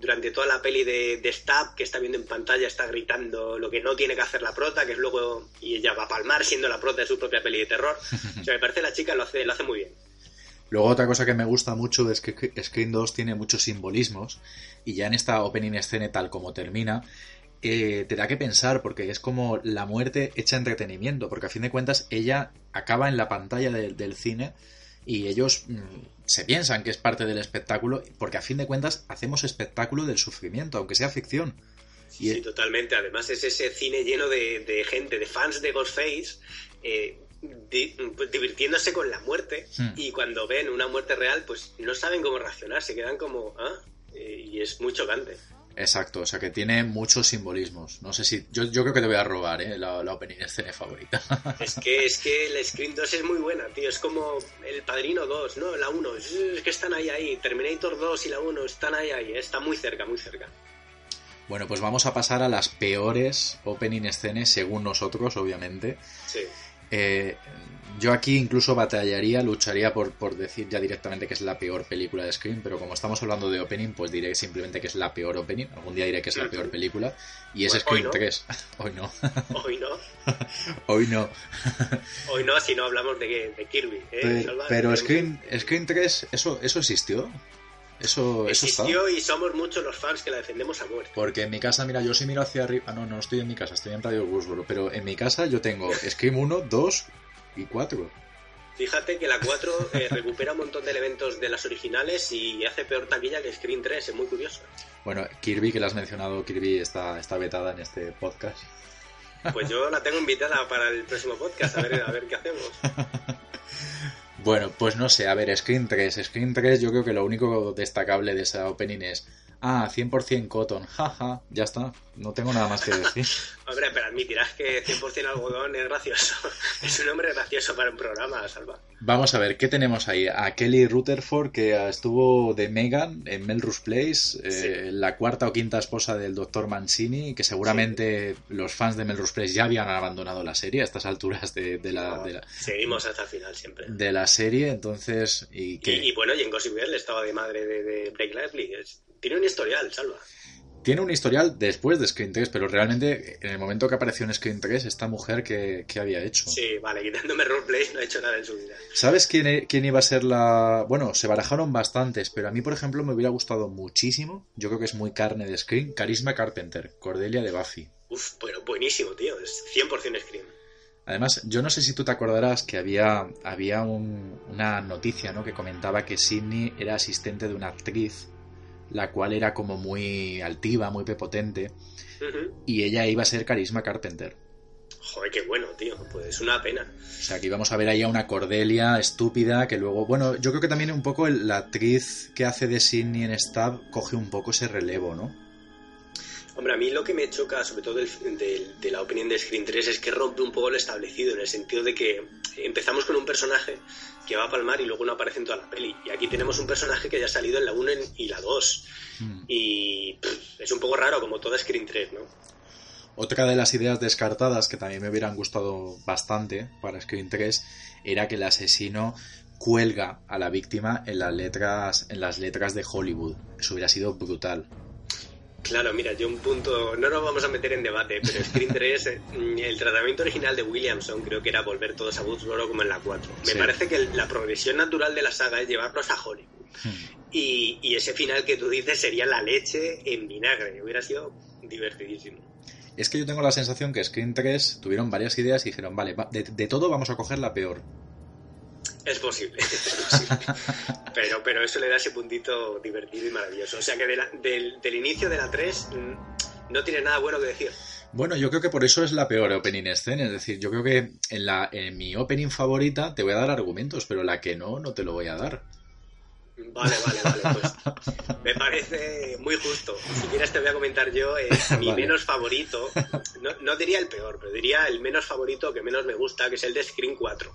Durante toda la peli de, de Stab, que está viendo en pantalla, está gritando lo que no tiene que hacer la prota, que es luego. Y ella va a palmar siendo la prota de su propia peli de terror. O sea, me parece la chica lo hace, lo hace muy bien. Luego otra cosa que me gusta mucho es que Scream 2 tiene muchos simbolismos y ya en esta opening escena tal como termina eh, te da que pensar porque es como la muerte hecha entretenimiento porque a fin de cuentas ella acaba en la pantalla de- del cine y ellos mm, se piensan que es parte del espectáculo porque a fin de cuentas hacemos espectáculo del sufrimiento aunque sea ficción Y- Sí, totalmente. Además es ese cine lleno de, de gente, de fans de Ghostface, eh, di- pues, divirtiéndose con la muerte. Hmm. Y cuando ven una muerte real, pues no saben cómo reaccionar, se quedan como, ¿ah? Eh, y es muy chocante. Exacto o sea que tiene muchos simbolismos no sé si yo, yo creo que te voy a robar ¿eh? la, la opening escena favorita [laughs] Es que, es que el Scream 2 es muy buena, tío. Es como El Padrino 2, ¿no? La 1. Es que están ahí, ahí. Terminator 2 y la 1 están ahí, ahí. Está muy cerca, muy cerca. Bueno, pues vamos a pasar a las peores opening escenas según nosotros, obviamente. Sí. Eh, yo aquí incluso batallaría, lucharía por, por decir ya directamente que es la peor película de Scream, pero como estamos hablando de opening, pues diré simplemente que es la peor opening. Algún día diré que es la peor película. Y es Pues Scream hoy no. 3. [laughs] Hoy no. Hoy no. [laughs] Hoy no. [laughs] Hoy no, si no hablamos de, de Kirby. ¿eh, Pero, pero Scream, Scream 3, ¿eso, eso existió? Eso. Existió y somos muchos los fans que la defendemos a muerte. Porque en mi casa, mira, yo si miro hacia arriba. Ah, no, no estoy en mi casa, estoy en Radio Woodsboro. Pero en mi casa yo tengo Scream 1, 2 y 4. Fíjate que la 4 eh, [laughs] recupera un montón de elementos de las originales y hace peor taquilla que Screen 3, es muy curioso. Bueno, Kirby, que la has mencionado, Kirby está, está vetada en este podcast. Pues yo la tengo invitada para el próximo podcast, a ver, a ver qué hacemos. [laughs] Bueno, pues no sé, a ver, Screen 3. Screen 3 yo creo que lo único destacable de esa opening es... Ah, 100% cotton, jaja, ya está, no tengo nada más que decir. [laughs] Hombre, pero admitirás que 100% algodón es gracioso. [laughs] Es un hombre gracioso para un programa, Salva. Vamos a ver, ¿qué tenemos ahí? A Kelly Rutherford, que estuvo de Megan en Melrose Place, eh, Sí. la cuarta o quinta esposa del Dr. Mancini, que seguramente los fans de Melrose Place ya habían abandonado la serie a estas alturas de, de la, de, la, Seguimos hasta el final siempre. de la serie, entonces... ¿Y qué? Y, y bueno, y en Gossip Girl estaba de madre de, de Blake Lively. Es- tiene un historial, Salva. Tiene un historial después de Screen 3, pero realmente en el momento que apareció en Screen 3, esta mujer, ¿qué, qué había hecho? Sí, vale, quitándome roleplay no ha hecho nada en su vida. ¿Sabes quién, quién iba a ser la...? Bueno, se barajaron bastantes, pero a mí, por ejemplo, me hubiera gustado muchísimo, yo creo que es muy carne de Screen, Carisma Carpenter, Cordelia de Buffy. Uf, pero buenísimo, tío. Es 100% Scream. Además, yo no sé si tú te acordarás que había, había un- una noticia ¿no? que comentaba que Sidney era asistente de una actriz, la cual era como muy altiva, muy prepotente, y ella iba a ser Carisma Carpenter. Joder, qué bueno, tío. Pues es una pena. O sea, que íbamos a ver ahí a una Cordelia estúpida que luego, bueno, yo creo que también un poco la actriz que hace de Sidney en Stab coge un poco ese relevo, ¿no? Hombre, a mí lo que me choca, sobre todo del- del- de la opinión de Screen 3, es que rompe un poco lo establecido, en el sentido de que empezamos con un personaje que va a palmar y luego no aparece en toda la peli. Y aquí tenemos un personaje que ya ha salido en la 1 y la 2. Hmm. Y pff, es un poco raro, como toda Screen 3, ¿no? Otra de las ideas descartadas que también me hubieran gustado bastante para Screen 3 era que el asesino cuelga a la víctima en las letras, en las letras de Hollywood. Eso hubiera sido brutal. Claro, mira, yo un punto, no nos vamos a meter en debate, pero Screen 3, eh, el tratamiento original de Williamson creo que era volver todos a Woodsboro como en la 4. Me Sí. parece que la progresión natural de la saga es llevarlos a Hollywood. Hmm. Y, y ese final que tú dices sería la leche en vinagre, hubiera sido divertidísimo. Es que yo tengo la sensación que Screen 3 tuvieron varias ideas y dijeron, vale, va- de, de todo vamos a coger la peor. Es posible, es posible. Pero, pero eso le da ese puntito divertido y maravilloso. O sea que de la- del, del inicio de la 3 mm, no tiene nada bueno que decir. Bueno, yo creo que por eso es la peor opening scene. Es decir, yo creo que en, la, en mi opening favorita te voy a dar argumentos, pero la que no, no te lo voy a dar. Vale, vale, vale. Pues me parece muy justo. Si quieres te voy a comentar yo eh, [laughs] mi Vale. menos favorito. No, no diría el peor, pero diría el menos favorito que menos me gusta, que es el de Screen 4.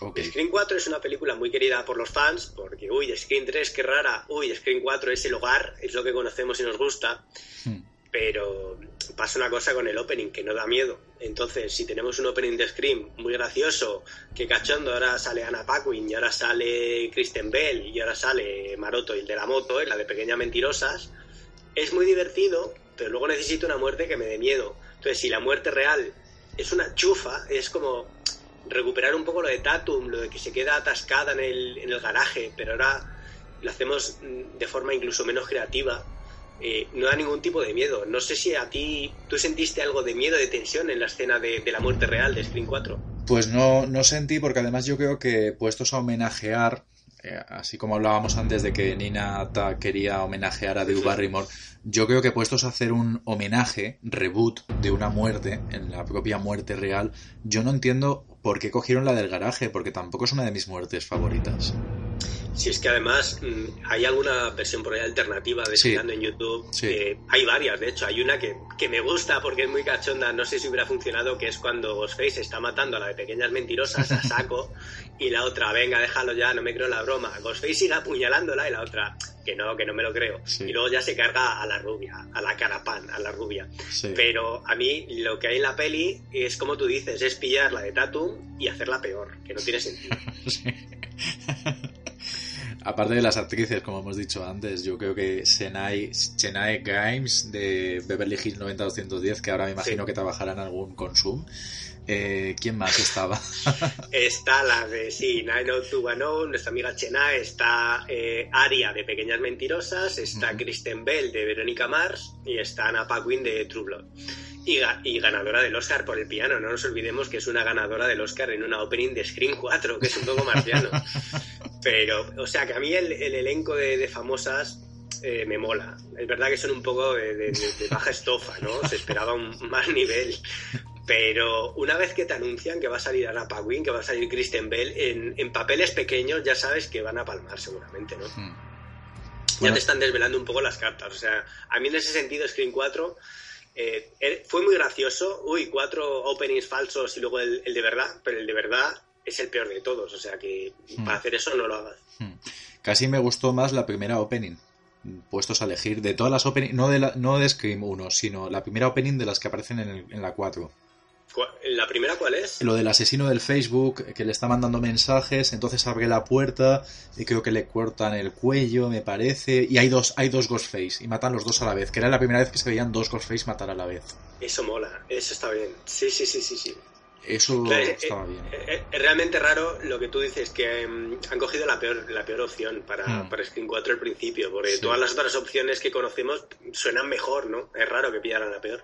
Ok. Screen 4 es una película muy querida por los fans, porque, uy, Screen 3, qué rara, uy, Screen 4 es el hogar, es lo que conocemos y nos gusta, Hmm. pero pasa una cosa con el opening que no da miedo. Entonces, si tenemos un opening de Scream muy gracioso, que cachondo, ahora sale Anna Paquin, y ahora sale Kristen Bell, y ahora sale Maroto, el de la moto, y la de Pequeñas Mentirosas, es muy divertido, pero luego necesito una muerte que me dé miedo. Entonces, si la muerte real es una chufa, es como recuperar un poco lo de Tatum, lo de que se queda atascada en el, en el garaje, pero ahora lo hacemos mm, de forma incluso menos creativa. eh, no da ningún tipo de miedo. No sé si a ti tú sentiste algo de miedo, de tensión en la escena de, de la muerte real de Screen 4. Pues no, no sentí, porque además yo creo que puestos a homenajear, eh, así como hablábamos antes de que Nina Ta quería homenajear a Drew Barrymore, yo creo que puestos a hacer un homenaje, reboot de una muerte, en la propia muerte real, yo no entiendo por qué cogieron la del garaje, porque tampoco es una de mis muertes favoritas. Si es que además mm, hay alguna versión por ahí alternativa de Sí. En YouTube. Sí. eh, hay varias, de hecho. Hay una que, que me gusta porque es muy cachonda. No sé si hubiera funcionado, que es cuando Ghostface está matando a la de pequeñas mentirosas a saco [laughs] y la otra, venga, déjalo ya, no me creo la broma. Ghostface sigue apuñalándola y la otra, que no, que no me lo creo. Sí. Y luego ya se carga a la rubia, a la carapán, a la rubia. Pero a mí lo que hay en la peli es como tú dices, es pillar la de Tatum y hacerla peor, que no tiene sentido. [laughs] Aparte de las actrices, como hemos dicho antes, yo creo que Chennai, Chennai Grimes de Beverly Hills 90210, que ahora me imagino Sí. que trabajará en algún consumo. Eh, ¿Quién más estaba? [laughs] Está la de, sí, 90210, nuestra amiga Chena, está eh, Aria de Pequeñas Mentirosas, está Ujú. Kristen Bell de Verónica Mars y está Anna Paquin de True Blood. Y, ga- y ganadora del Oscar por el piano, no nos olvidemos que es una ganadora del Oscar en una opening de Scream 4, que es un poco marciano. [laughs] Pero, o sea, que a mí el, el elenco de, de famosas eh, me mola. Es verdad que son un poco de, de- de- de baja estofa, ¿no? Se esperaba un [laughs] más nivel. Pero una vez que te anuncian que va a salir Anna Paquin, que va a salir Kristen Bell, en, en papeles pequeños ya sabes que van a palmar seguramente, ¿no? Hmm. ya te están desvelando un poco las cartas. O sea, a mí en ese sentido Screen 4 eh, er- fue muy gracioso. Uy, cuatro openings falsos y luego el, el de verdad, pero el de verdad es el peor de todos. O sea que Hmm. para hacer eso no lo hagas. Hmm. Casi me gustó más la primera opening. Puestos a elegir de todas las opening, no de, la- no de Scream 1, sino la primera opening de las que aparecen en, el- en la 4. ¿Cu- ¿La primera cuál es? Lo del asesino del Facebook que le está mandando mensajes, entonces abre la puerta y creo que le cortan el cuello, me parece, y hay dos, hay dos Ghostface y matan los dos a la vez, que era la primera vez que se veían dos Ghostface matar a la vez. Eso mola, eso está bien. Sí, sí, sí, sí, sí. Eso eh, estaba eh, bien. eh, Es realmente raro lo que tú dices, que mm, han cogido la peor, la peor opción para, Hmm. para Screen 4 al principio, porque Sí. todas las otras opciones que conocemos suenan mejor, ¿no? Es raro que pillaran la peor.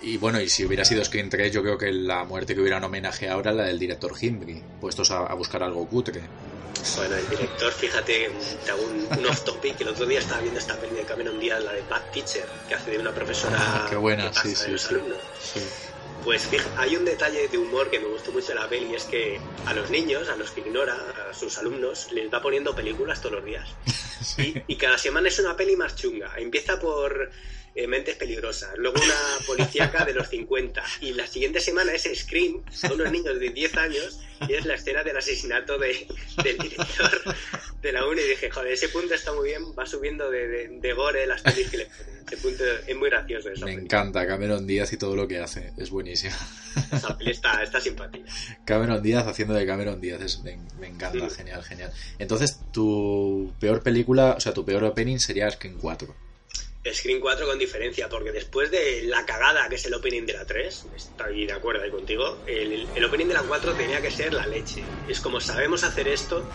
Y bueno, y si hubiera sido Scream 3, yo creo que la muerte que hubiera un homenaje ahora la del director Himbry, puestos a, a buscar algo cutre. Bueno, el director, fíjate, te hago un, un off topic. El otro día estaba viendo esta peli de Cameron Díaz, la de Bad Teacher, que hace de una profesora. Ah, qué buena, que pasa sí, de sí, los sí. alumnos. Sí. Pues fija, hay un detalle de humor que me gustó mucho de la peli, y es que a los niños, a los que ignora, a sus alumnos, les va poniendo películas todos los días. [laughs] Y, y cada semana es una peli más chunga. Empieza por eh, Mentes Peligrosas, luego una policíaca de los 50, y la siguiente semana es Scream, con unos niños de 10 años, y es la escena del asesinato de, del director de la uni. Y dije, joder, ese punto está muy bien, va subiendo de, de, de gore las pelis que le ponen. Ese punto es muy gracioso. Esa Me encanta Cameron Díaz y todo lo que hace, es buenísimo. Esa peli está, está simpática. Cameron Díaz haciendo de Cameron Díaz, es, me, me encanta, Sí. genial, genial. Entonces, tu peor película, o sea, tu peor opening sería Scream 4. Screen 4 con diferencia, porque después de la cagada que es el opening de la 3, estoy de acuerdo ahí contigo, el, el opening de la 4 tenía que ser la leche. Es como sabemos hacer esto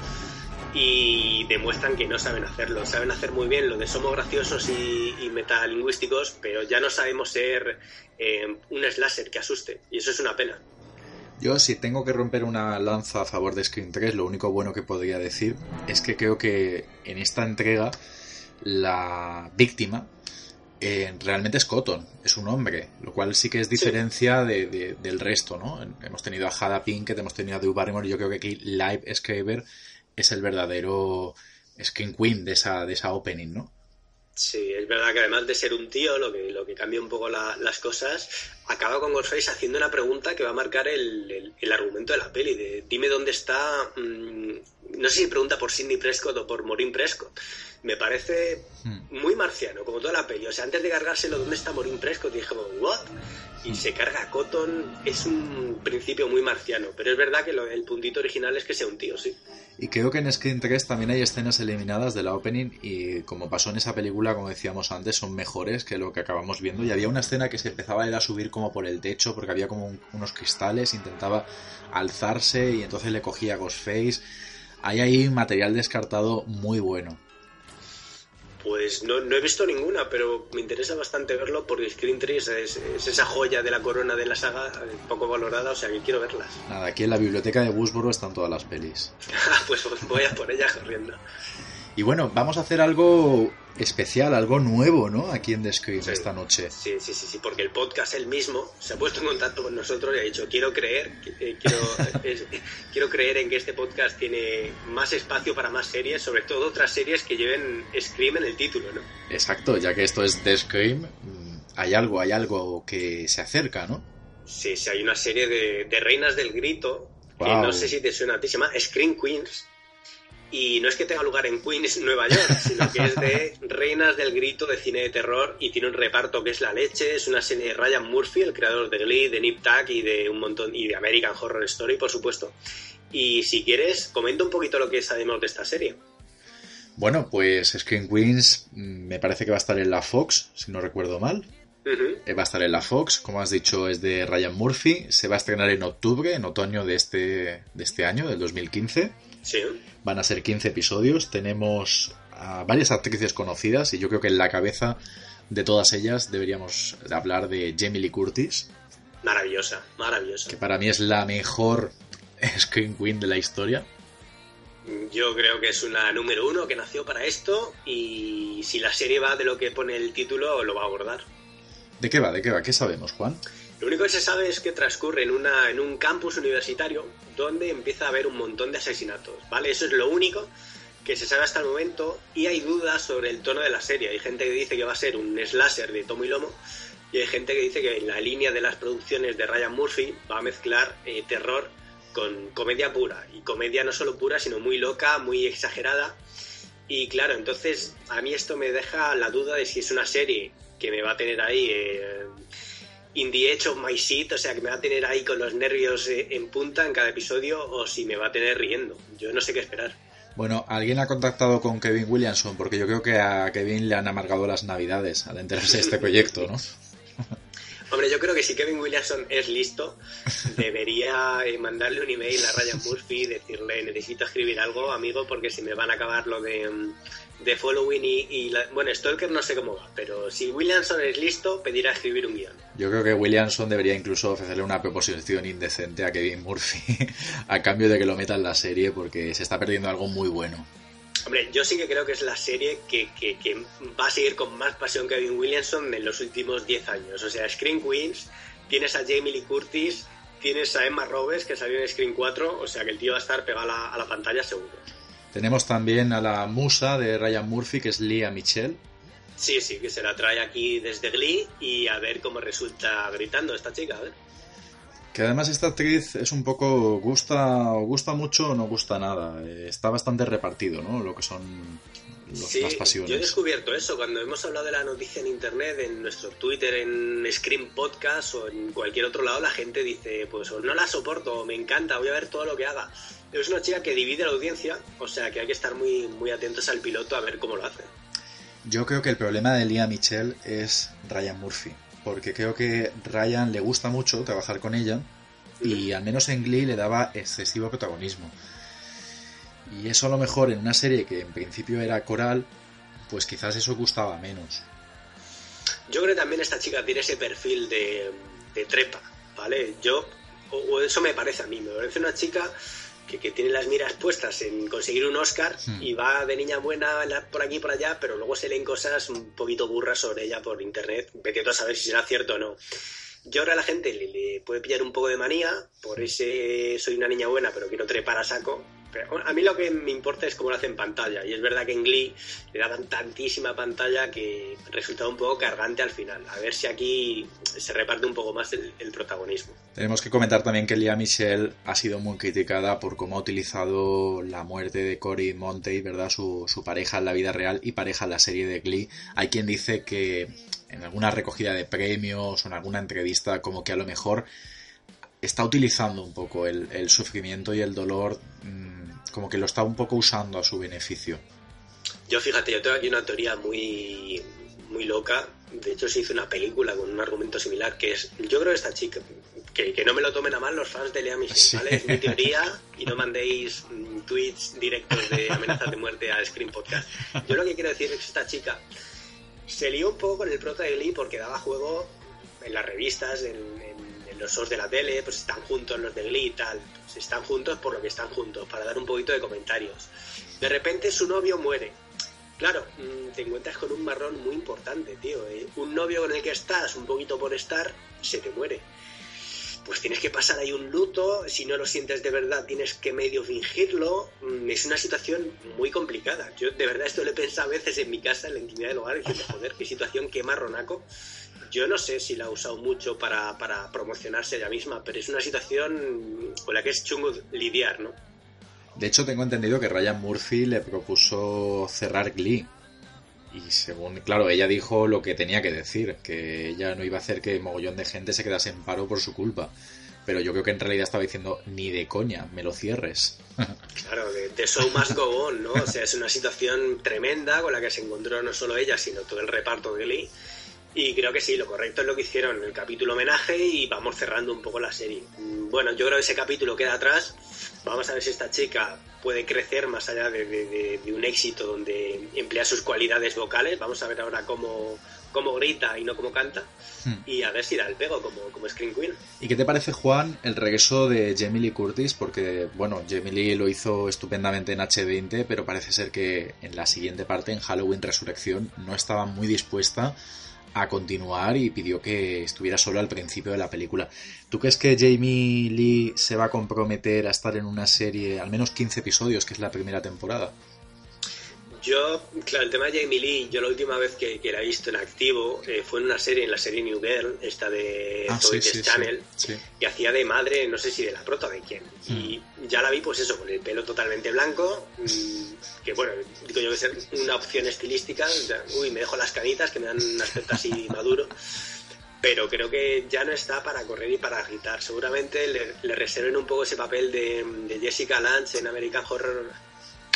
y demuestran que no saben hacerlo. Saben hacer muy bien lo de somos graciosos y, y metalingüísticos, pero ya no sabemos ser eh, un slasher que asuste. Y eso es una pena. Yo, si tengo que romper una lanza a favor de Scream 3, lo único bueno que podría decir es que creo que en esta entrega la víctima eh, realmente es Cotton, es un hombre, lo cual sí que es diferencia de, de- del resto, ¿no? Hemos tenido a Hada Pinkett, hemos tenido a Drew Barrymore, y yo creo que aquí Live Scaber es el verdadero Scream Queen de esa, de esa opening, ¿no? Sí, es verdad que además de ser un tío, lo que, lo que cambia un poco la- las cosas, acaba con Ghostface haciendo una pregunta que va a marcar el, el- el argumento de la peli, de dime dónde está, mm, no sé si pregunta por Sidney Prescott o por Maureen Prescott. Me parece Hmm. muy marciano, como toda la peli. O sea, antes de cargárselo, ¿dónde está Maureen Prescott? Dije, ¿what? Y se carga a Cotton, es un principio muy marciano, pero es verdad que lo- el puntito original es que sea un tío, sí. Y creo que en Scream 3 también hay escenas eliminadas de la opening y como pasó en esa película, como decíamos antes, son mejores que lo que acabamos viendo. Y había una escena que se empezaba a subir como por el techo porque había como un- unos cristales, intentaba alzarse y entonces le cogía Ghostface. Hay ahí material descartado muy bueno. Pues no, no he visto ninguna, pero me interesa bastante verlo porque Screen 3 es, es esa joya de la corona de la saga, eh, poco valorada, o sea que quiero verlas. Nada, aquí en la biblioteca de Woodsboro están todas las pelis. [laughs] pues voy a por ella corriendo. Y bueno, vamos a hacer algo especial, algo nuevo, ¿no? Aquí en The Scream Sí. esta noche. Sí, sí, sí, sí, porque el podcast él mismo se ha puesto en contacto con nosotros y ha dicho, quiero creer, eh, quiero, [laughs] es- quiero creer en que este podcast tiene más espacio para más series, sobre todo otras series que lleven Scream en el título, ¿no? Exacto, ya que esto es The Scream, mm, hay algo, hay algo que se acerca, ¿no? Sí, sí, hay una serie de, de reinas del grito, que no sé si te suena a ti, se llama Scream Queens. Y no es que tenga lugar en Queens, Nueva York, sino que es de Reinas del Grito de cine de terror y tiene un reparto que es la leche. Es una serie de Ryan Murphy, el creador de Glee, de Nip Tuck y de un montón y de American Horror Story, por supuesto. Y si quieres, comenta un poquito lo que sabemos de esta serie. Bueno, pues Screen Queens mm, me parece que va a estar en la Fox, si no recuerdo mal. Eh, Va a estar en la Fox, como has dicho, es de Ryan Murphy. Se va a estrenar en octubre, en otoño de este, de este año, del 2015. Sí. Van a ser 15 episodios. Tenemos a varias actrices conocidas y yo creo que en la cabeza de todas ellas deberíamos de hablar de Jamie Lee Curtis, Maravillosa, maravillosa. que para mí es la mejor [laughs] Screen Queen de la historia. Yo creo que es una número uno que nació para esto y si la serie va de lo que pone el título, lo va a abordar. ¿De qué va? ¿De qué va? ¿Qué sabemos, Juan? Lo único que se sabe es que transcurre en, una, en un campus universitario donde empieza a haber un montón de asesinatos, ¿vale? Eso es lo único que se sabe hasta el momento y hay dudas sobre el tono de la serie. Hay gente que dice que va a ser un slasher de tomo y lomo y hay gente que dice que en la línea de las producciones de Ryan Murphy va a mezclar eh, terror con comedia pura. Y comedia no solo pura, sino muy loca, muy exagerada. Y claro, entonces a mí esto me deja la duda de si es una serie que me va a tener ahí eh, in the edge of my seat, o sea, que me va a tener ahí con los nervios eh, en punta en cada episodio, o si me va a tener riendo. Yo no sé qué esperar. Bueno, alguien ha contactado con Kevin Williamson porque yo creo que a Kevin le han amargado las navidades al enterarse de este [laughs] proyecto, ¿no? Hombre, yo creo que si Kevin Williamson es listo, debería eh, mandarle un email a Ryan Murphy y decirle, necesito escribir algo, amigo, porque si me van a acabar lo de, mm, de following y, y la- bueno, Stalker no sé cómo va, pero si Williamson es listo, pedirá escribir un guion. Yo creo que Williamson debería incluso ofrecerle una proposición indecente a Kevin Murphy [laughs] a cambio de que lo meta en la serie porque se está perdiendo algo muy bueno. Hombre, yo sí que creo que es la serie que, que- que va a seguir con más pasión que Kevin Williamson en los últimos 10 años. O sea, Screen Queens, tienes a Jamie Lee Curtis, tienes a Emma Roberts, que salió en Screen 4, o sea que el tío va a estar pegado a la, a la pantalla seguro. Tenemos también a la musa de Ryan Murphy, que es Leah Michelle. Sí, sí, que se la trae aquí desde Glee y a ver cómo resulta gritando esta chica, a ver. Que además esta actriz es un poco gusta o gusta mucho o no gusta nada. Eh, Está bastante repartido, ¿no? Lo que son los- Sí, las yo he descubierto eso cuando hemos hablado de la noticia en internet, en nuestro Twitter, en Scream Podcast o en cualquier otro lado, la gente dice, pues no la soporto, me encanta, voy a ver todo lo que haga. Es una chica que divide la audiencia, o sea que hay que estar muy, muy atentos al piloto a ver cómo lo hace. Yo creo que el problema de Leah Michelle es Ryan Murphy. Porque creo que Ryan le gusta mucho trabajar con ella y al menos en Glee le daba excesivo protagonismo. Y eso a lo mejor en una serie que en principio era coral, pues quizás eso gustaba menos. Yo creo que también esta chica tiene ese perfil de, de trepa, ¿vale? Yo, o, o eso me parece a mí, me parece una chica que, que tiene las miras puestas en conseguir un Oscar y va de niña buena por aquí y por allá, pero luego se leen cosas un poquito burras sobre ella por internet, tú a saber si será cierto o no. Yo ahora a la gente le, le puede pillar un poco de manía por ese soy una niña buena pero quiero trepar a saco. A mí lo que me importa es cómo lo hace en pantalla. Y es verdad que en Glee le daban tantísima pantalla que resultaba un poco cargante al final. A ver si aquí se reparte un poco más el, protagonismo. Tenemos que comentar también que Leah Michelle ha sido muy criticada por cómo ha utilizado la muerte de Cory Monteith, ¿verdad? Su pareja en la vida real y pareja en la serie de Glee. Hay quien dice que en alguna recogida de premios o en alguna entrevista como que a lo mejor está utilizando un poco el, el sufrimiento y el dolor, mm, como que lo está un poco usando a su beneficio. Yo fíjate, yo tengo aquí una teoría muy, muy loca. De hecho, se hizo una película con un argumento similar que es, yo creo que esta chica, que, que no me lo tomen a mal los fans de Lea Michelle, Sí. ¿vale? Es mi teoría y no [laughs] mandéis mm, tweets directos de amenazas de muerte a Screen Podcast. Yo lo que quiero decir es que esta chica se lió un poco con el prota de Glee porque daba juego en las revistas, en los shows de la tele, pues están juntos los de Glee y tal. Pues están juntos por lo que están juntos, para dar un poquito de comentarios. De repente su novio muere. Claro, mm, te encuentras con un marrón muy importante, tío. ¿eh? Un novio con el que estás un poquito por estar, se te muere. Pues tienes que pasar ahí un luto, si no lo sientes de verdad tienes que medio fingirlo. Mm, Es una situación muy complicada. Yo de verdad esto lo he a veces en mi casa, en la intimidad del hogar, y joder, qué situación, qué marronaco. Yo no sé si la ha usado mucho para, para promocionarse ella misma, pero es una situación con la que es chungo lidiar, ¿no? De hecho, tengo entendido que Ryan Murphy le propuso cerrar Glee. Y según, claro, ella dijo lo que tenía que decir, que ella no iba a hacer que mogollón de gente se quedase en paro por su culpa. Pero yo creo que en realidad estaba diciendo, ni de coña, me lo cierres. [laughs] Claro, de, de show más go on, ¿no? O sea, es una situación tremenda con la que se encontró no solo ella, sino todo el reparto de Glee. Y creo que sí, lo correcto es lo que hicieron el capítulo homenaje y vamos cerrando un poco la serie. Mm, Bueno, yo creo que ese capítulo queda atrás. Vamos a ver si esta chica puede crecer más allá de, de- de- de un éxito donde emplea sus cualidades vocales. Vamos a ver ahora cómo, cómo grita y no cómo canta. Hmm. Y a ver si da el pego como, como Scream Queen. ¿Y qué te parece, Juan, el regreso de Jamie Lee Curtis? Porque, bueno, Jamie Lee lo hizo estupendamente en H20, pero parece ser que en la siguiente parte, en Halloween Resurrección, no estaba muy dispuesta a continuar y pidió que estuviera solo al principio de la película. ¿Tú crees que Jamie Lee se va a comprometer a estar en una serie, al menos 15 episodios, que es la primera temporada? Yo, claro, el tema de Jamie Lee, yo la última vez que, que la he visto en activo eh, fue en una serie, en la serie New Girl, esta de Ah, Zoe sí, sí, Channel, sí. que hacía de madre, no sé si de la prota o de quién. Y ya la vi, pues eso, con el pelo totalmente blanco, mm, que bueno, digo yo que es una opción estilística. Uy, me dejo las canitas que me dan un aspecto así [laughs] maduro. Pero creo que ya no está para correr y para gritar. Seguramente le, le reserven un poco ese papel de, de Jessica Lange en American Horror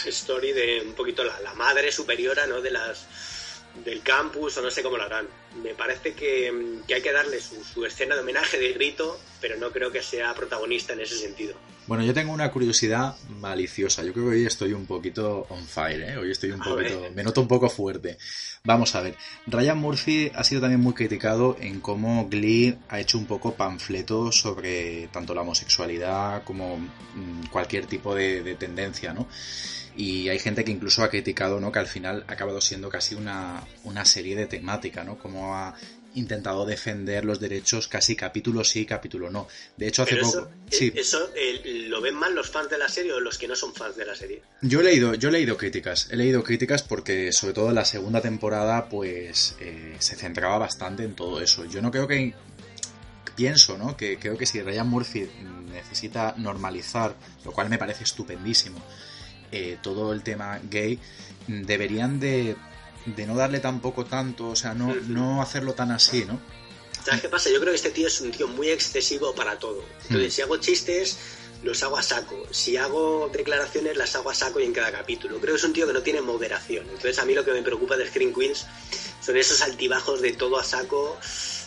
Story, de un poquito la, la madre superiora ¿no? de las del campus o no sé cómo lo harán. Me parece que, que hay que darle su, su escena de homenaje de grito, pero no creo que sea protagonista en ese sentido. Bueno, yo tengo una curiosidad maliciosa. Yo creo que hoy estoy un poquito on fire, ¿eh? Hoy estoy un A poquito... ver. Me noto un poco fuerte. Vamos a ver. Ryan Murphy ha sido también muy criticado en cómo Glee ha hecho un poco panfleto sobre tanto la homosexualidad como mm, cualquier tipo de, de tendencia, ¿no? Y hay gente que incluso ha criticado, ¿no? Que al final ha acabado siendo casi una, una serie de temática, ¿no? Como ha intentado defender los derechos casi capítulo sí, capítulo no. De hecho, hace Pero poco... eso, sí. eh, eso eh, lo ven mal los fans de la serie o los que no son fans de la serie. Yo he leído, yo he leído críticas, he leído críticas porque sobre todo en la segunda temporada pues eh, se centraba bastante en todo eso. Yo no creo que pienso, ¿no? Que creo que si Ryan Murphy necesita normalizar, lo cual me parece estupendísimo, eh, todo el tema gay, deberían de, de no darle tampoco tanto, o sea, no, no hacerlo tan así, ¿no? ¿Sabes qué pasa? Yo creo que este tío es un tío muy excesivo para todo. Entonces, Hmm. si hago chistes, los hago a saco. Si hago declaraciones, las hago a saco y en cada capítulo. Creo que es un tío que no tiene moderación. Entonces, a mí lo que me preocupa de Screen Queens son esos altibajos de todo a saco.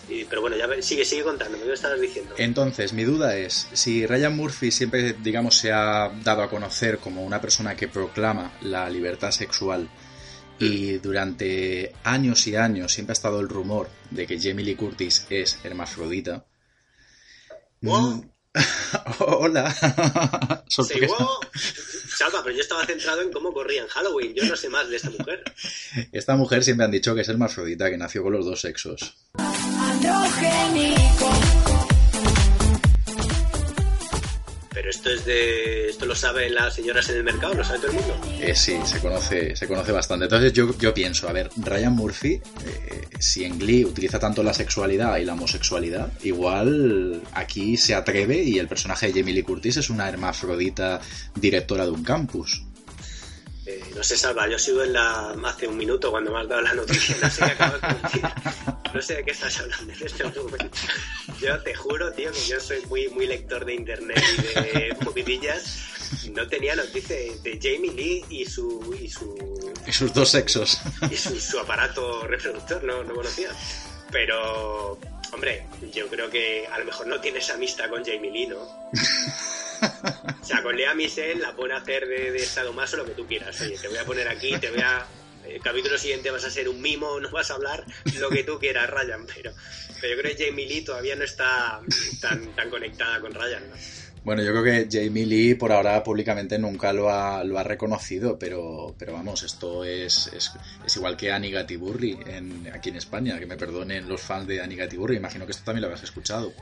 Y- pero bueno, ya sigue, sigue contándome. ¿Qué me estabas diciendo? Entonces, mi duda es, si Ryan Murphy siempre, digamos, se ha dado a conocer como una persona que proclama la libertad sexual y durante años y años siempre ha estado el rumor de que Jamie Lee Curtis es hermafrodita. ¡Wow! [laughs] Hola. Sí, Sorpresa. Salva, pero yo estaba centrado en cómo corría en Halloween. Yo no sé más de esta mujer. Esta mujer siempre han dicho que es hermafrodita, que nació con los dos sexos. androgénico. Pero esto es de. Esto lo saben las señoras en el mercado, lo sabe todo el mundo. Eh, sí, se conoce, se conoce bastante. Entonces yo, yo pienso, a ver, Ryan Murphy, eh, si en Glee utiliza tanto la sexualidad y la homosexualidad, igual aquí se atreve y el personaje de Jamie Lee Curtis es una hermafrodita directora de un campus. Eh, no sé, Salva, yo sigo en la. hace un minuto cuando me has dado la noticia. No sé qué acabas de decir. No sé de qué estás hablando en este momento. Yo te juro, tío, que yo soy muy, muy lector de internet y de [laughs] movidillas. No tenía noticia de, de Jamie Lee y su. y su. Y sus dos sexos. y su, su aparato reproductor, no, no conocía. Pero, hombre, yo creo que a lo mejor no tienes amistad con Jamie Lee, ¿no? [laughs] [laughs] O sea, con Lea Michelle la pone a hacer de, de o lo que tú quieras. Oye, te voy a poner aquí, te voy a. Capítulo siguiente vas a ser un mimo, no vas a hablar lo que tú quieras, Ryan. Pero, pero yo creo que Jamie Lee todavía no está tan, tan conectada con Ryan, ¿no? Bueno, yo creo que Jamie Lee por ahora públicamente nunca lo ha, lo ha reconocido, pero, pero vamos, esto es, es, es igual que Annie Gatiburri en, aquí en España, que me perdonen los fans de Annie Gatiburri, imagino que esto también lo habrás escuchado.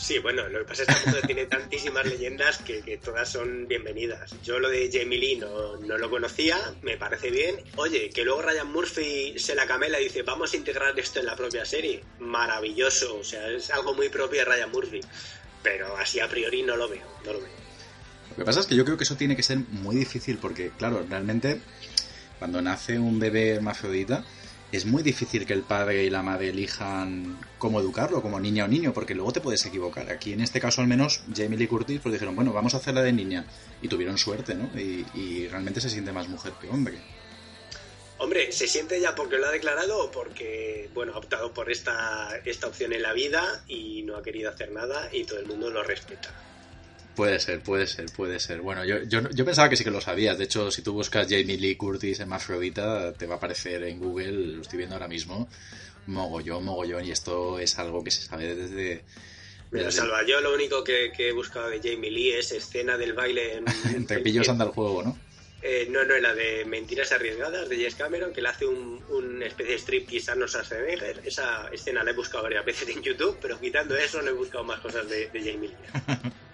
Sí, bueno, lo que pasa es que tiene tantísimas leyendas que, que todas son bienvenidas. Yo lo de Jamie Lee no, no lo conocía, me parece bien. Oye, que luego Ryan Murphy se la camela y dice, vamos a integrar esto en la propia serie. Maravilloso, o sea, es algo muy propio de Ryan Murphy. Pero así a priori no lo veo, no lo veo. Lo que pasa es que yo creo que eso tiene que ser muy difícil porque, claro, realmente cuando nace un bebé hermafrodita es muy difícil que el padre y la madre elijan cómo educarlo, como niña o niño, porque luego te puedes equivocar. Aquí en este caso al menos Jamie Lee Curtis pues dijeron, bueno, vamos a hacerla de niña. Y tuvieron suerte, ¿no? Y, y realmente se siente más mujer que hombre. Hombre, ¿se siente ya porque lo ha declarado o porque, bueno, ha optado por esta, esta opción en la vida y no ha querido hacer nada y todo el mundo lo respeta? Puede ser, puede ser, puede ser. Bueno, yo, yo, yo pensaba que sí que lo sabías. De hecho, si tú buscas Jamie Lee Curtis en Mafrodita, te va a aparecer en Google, lo estoy viendo ahora mismo, mogollón, mogollón. Y esto es algo que se sabe desde... Mira, Salva, yo lo único que, que he buscado de Jamie Lee es escena del baile en... [laughs] Entre pillos anda el juego, ¿no? Eh, no, no, la de Mentiras Arriesgadas de James Cameron, que le hace un, una especie de striptease a Arnold Schwarzenegger. Esa escena la he buscado varias veces en YouTube, pero quitando eso no he buscado más cosas de, de Jamie Lee. [laughs]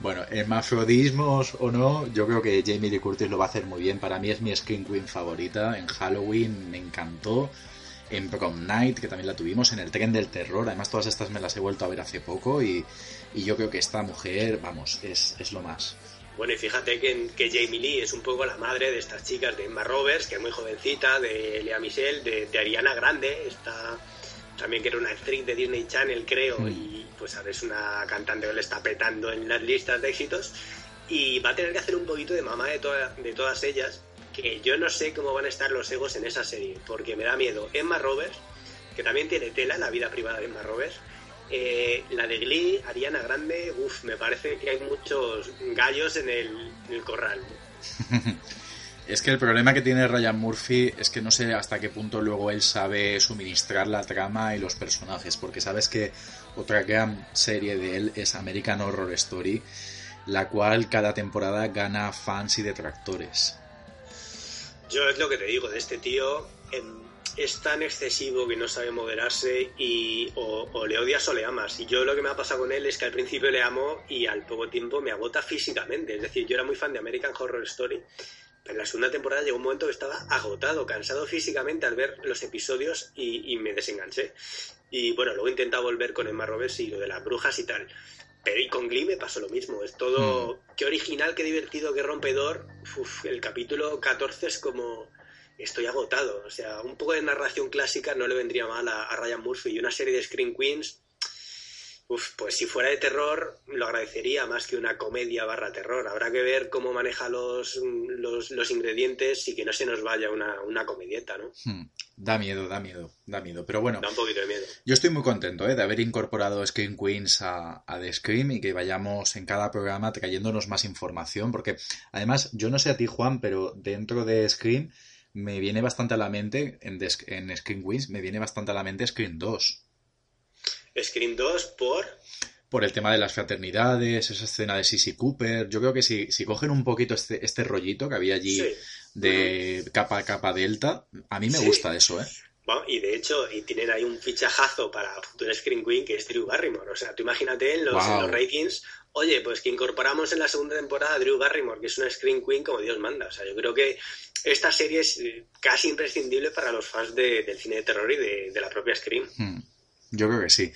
Bueno, hermafrodismos o no, yo creo que Jamie Lee Curtis lo va a hacer muy bien. Para mí es mi Scream Queen favorita. En Halloween me encantó. En Prom Night, que también la tuvimos. En el Tren del Terror. Además, todas estas me las he vuelto a ver hace poco. Y, y yo creo que esta mujer, vamos, es, es lo más. Bueno, y fíjate que, que Jamie Lee es un poco la madre de estas chicas, de Emma Roberts, que es muy jovencita, de Lea Michelle, de, de Ariana Grande, esta también que era una actriz de Disney Channel, creo, Mm. y pues ahora es una cantante que le está petando en las listas de éxitos. Y va a tener que hacer un poquito de mamá de, toda- de todas ellas, que yo no sé cómo van a estar los egos en esa serie, porque me da miedo. Emma Roberts, que también tiene tela la vida privada de Emma Roberts, eh, la de Glee, Ariana Grande, uff, me parece que hay muchos gallos en el, en el corral. [laughs] Es que el problema que tiene Ryan Murphy es que no sé hasta qué punto luego él sabe suministrar la trama y los personajes, porque sabes que otra gran serie de él es American Horror Story, la cual cada temporada gana fans y detractores. Yo es lo que te digo de este tío, em, es tan excesivo que no sabe moderarse y o, le odias o le amas. Y yo lo que me ha pasado con él es que al principio le amo y al poco tiempo me agota físicamente. Es decir, yo era muy fan de American Horror Story, en la segunda temporada llegó un momento que estaba agotado, cansado físicamente al ver los episodios y, y me desenganché. Y bueno, luego he intentado volver con Emma Roberts y lo de las brujas y tal. Pero y con Glee me pasó lo mismo. Es todo. Qué original, qué divertido, qué rompedor. Uf, el capítulo 14 es como. Estoy agotado. O sea, un poco de narración clásica no le vendría mal a, a Ryan Murphy. Y una serie de Screen Queens. Uf, pues si fuera de terror, lo agradecería más que una comedia barra terror. Habrá que ver cómo maneja los, los, los ingredientes y que no se nos vaya una, una comedieta, ¿no? Hmm, Da miedo, da miedo, da miedo. Pero bueno, Da un poquito de miedo. yo estoy muy contento ¿eh? de haber incorporado Scream Queens a, a The Scream y que vayamos en cada programa trayéndonos más información, porque además, yo no sé a ti, Juan, pero dentro de Scream me viene bastante a la mente, en, The- en Scream Queens, me viene bastante a la mente Scream 2. Screen 2 por. Por el tema de las fraternidades, esa escena de Sissy Cooper. Yo creo que si, si cogen un poquito este, este rollito que había allí Sí. de capa capa delta, a mí me Sí. gusta eso, ¿eh? Bueno, y de hecho, y tienen ahí un fichajazo para futura Screen Queen que es Drew Barrymore. O sea, tú imagínate en los, Wow. en los ratings, oye, pues que incorporamos en la segunda temporada a Drew Barrymore, que es una Screen Queen como Dios manda. O sea, yo creo que esta serie es eh, casi imprescindible para los fans de- del cine de terror y de, de la propia Scream. Hmm, Yo creo que sí.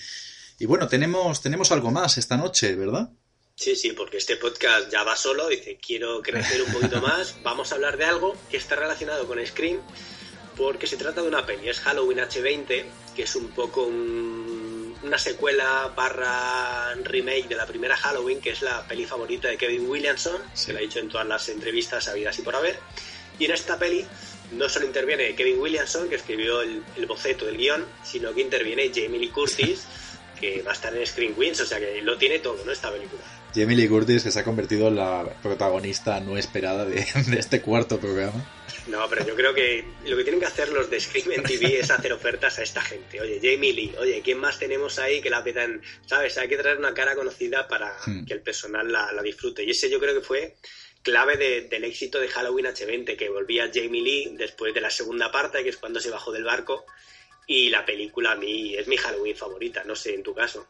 Y bueno, tenemos, tenemos algo más esta noche, ¿verdad? Sí, sí, porque este podcast ya va solo, dice, quiero crecer un poquito más, [laughs] vamos a hablar de algo que está relacionado con Scream, porque se trata de una peli, es Halloween H20, que es un poco un- una secuela barra remake de la primera Halloween, que es la peli favorita de Kevin Williamson, Sí. que lo ha dicho en todas las entrevistas habidas y por haber. Y en esta peli no solo interviene Kevin Williamson, que escribió el, el boceto del guion, sino que interviene Jamie Lee Curtis, que va a estar en Screen Queens, o sea que lo tiene todo, ¿no? Esta película. Jamie Lee Curtis, que se ha convertido en la protagonista no esperada de, [laughs] de este cuarto programa. No, pero yo creo que lo que tienen que hacer los de Scream en TV es hacer ofertas a esta gente. Oye, Jamie Lee, oye, ¿quién más tenemos ahí que la petan? ¿Sabes? Hay que traer una cara conocida para Hmm. que el personal la, la disfrute. Y ese yo creo que fue clave de- del éxito de Halloween H20, que volvía Jamie Lee después de la segunda parte, que es cuando se bajó del barco. Y la película a mí es mi Halloween favorita, no sé, en tu caso.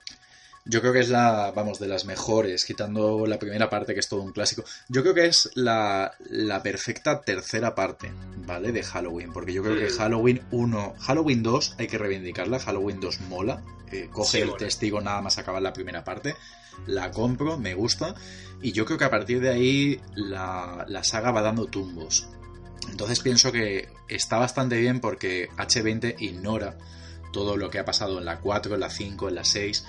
Yo creo que es la, vamos, de las mejores, quitando la primera parte que es todo un clásico. Yo creo que es la, la perfecta tercera parte, ¿vale? De Halloween, porque yo creo que Mm. Halloween 1, Halloween 2 hay que reivindicarla, Halloween 2 mola, eh, coge Sí, el testigo nada más acabar la primera parte, la compro, me gusta, y yo creo que a partir de ahí la, la saga va dando tumbos. Entonces pienso que está bastante bien porque H20 ignora todo lo que ha pasado en la 4, en la 5, en la 6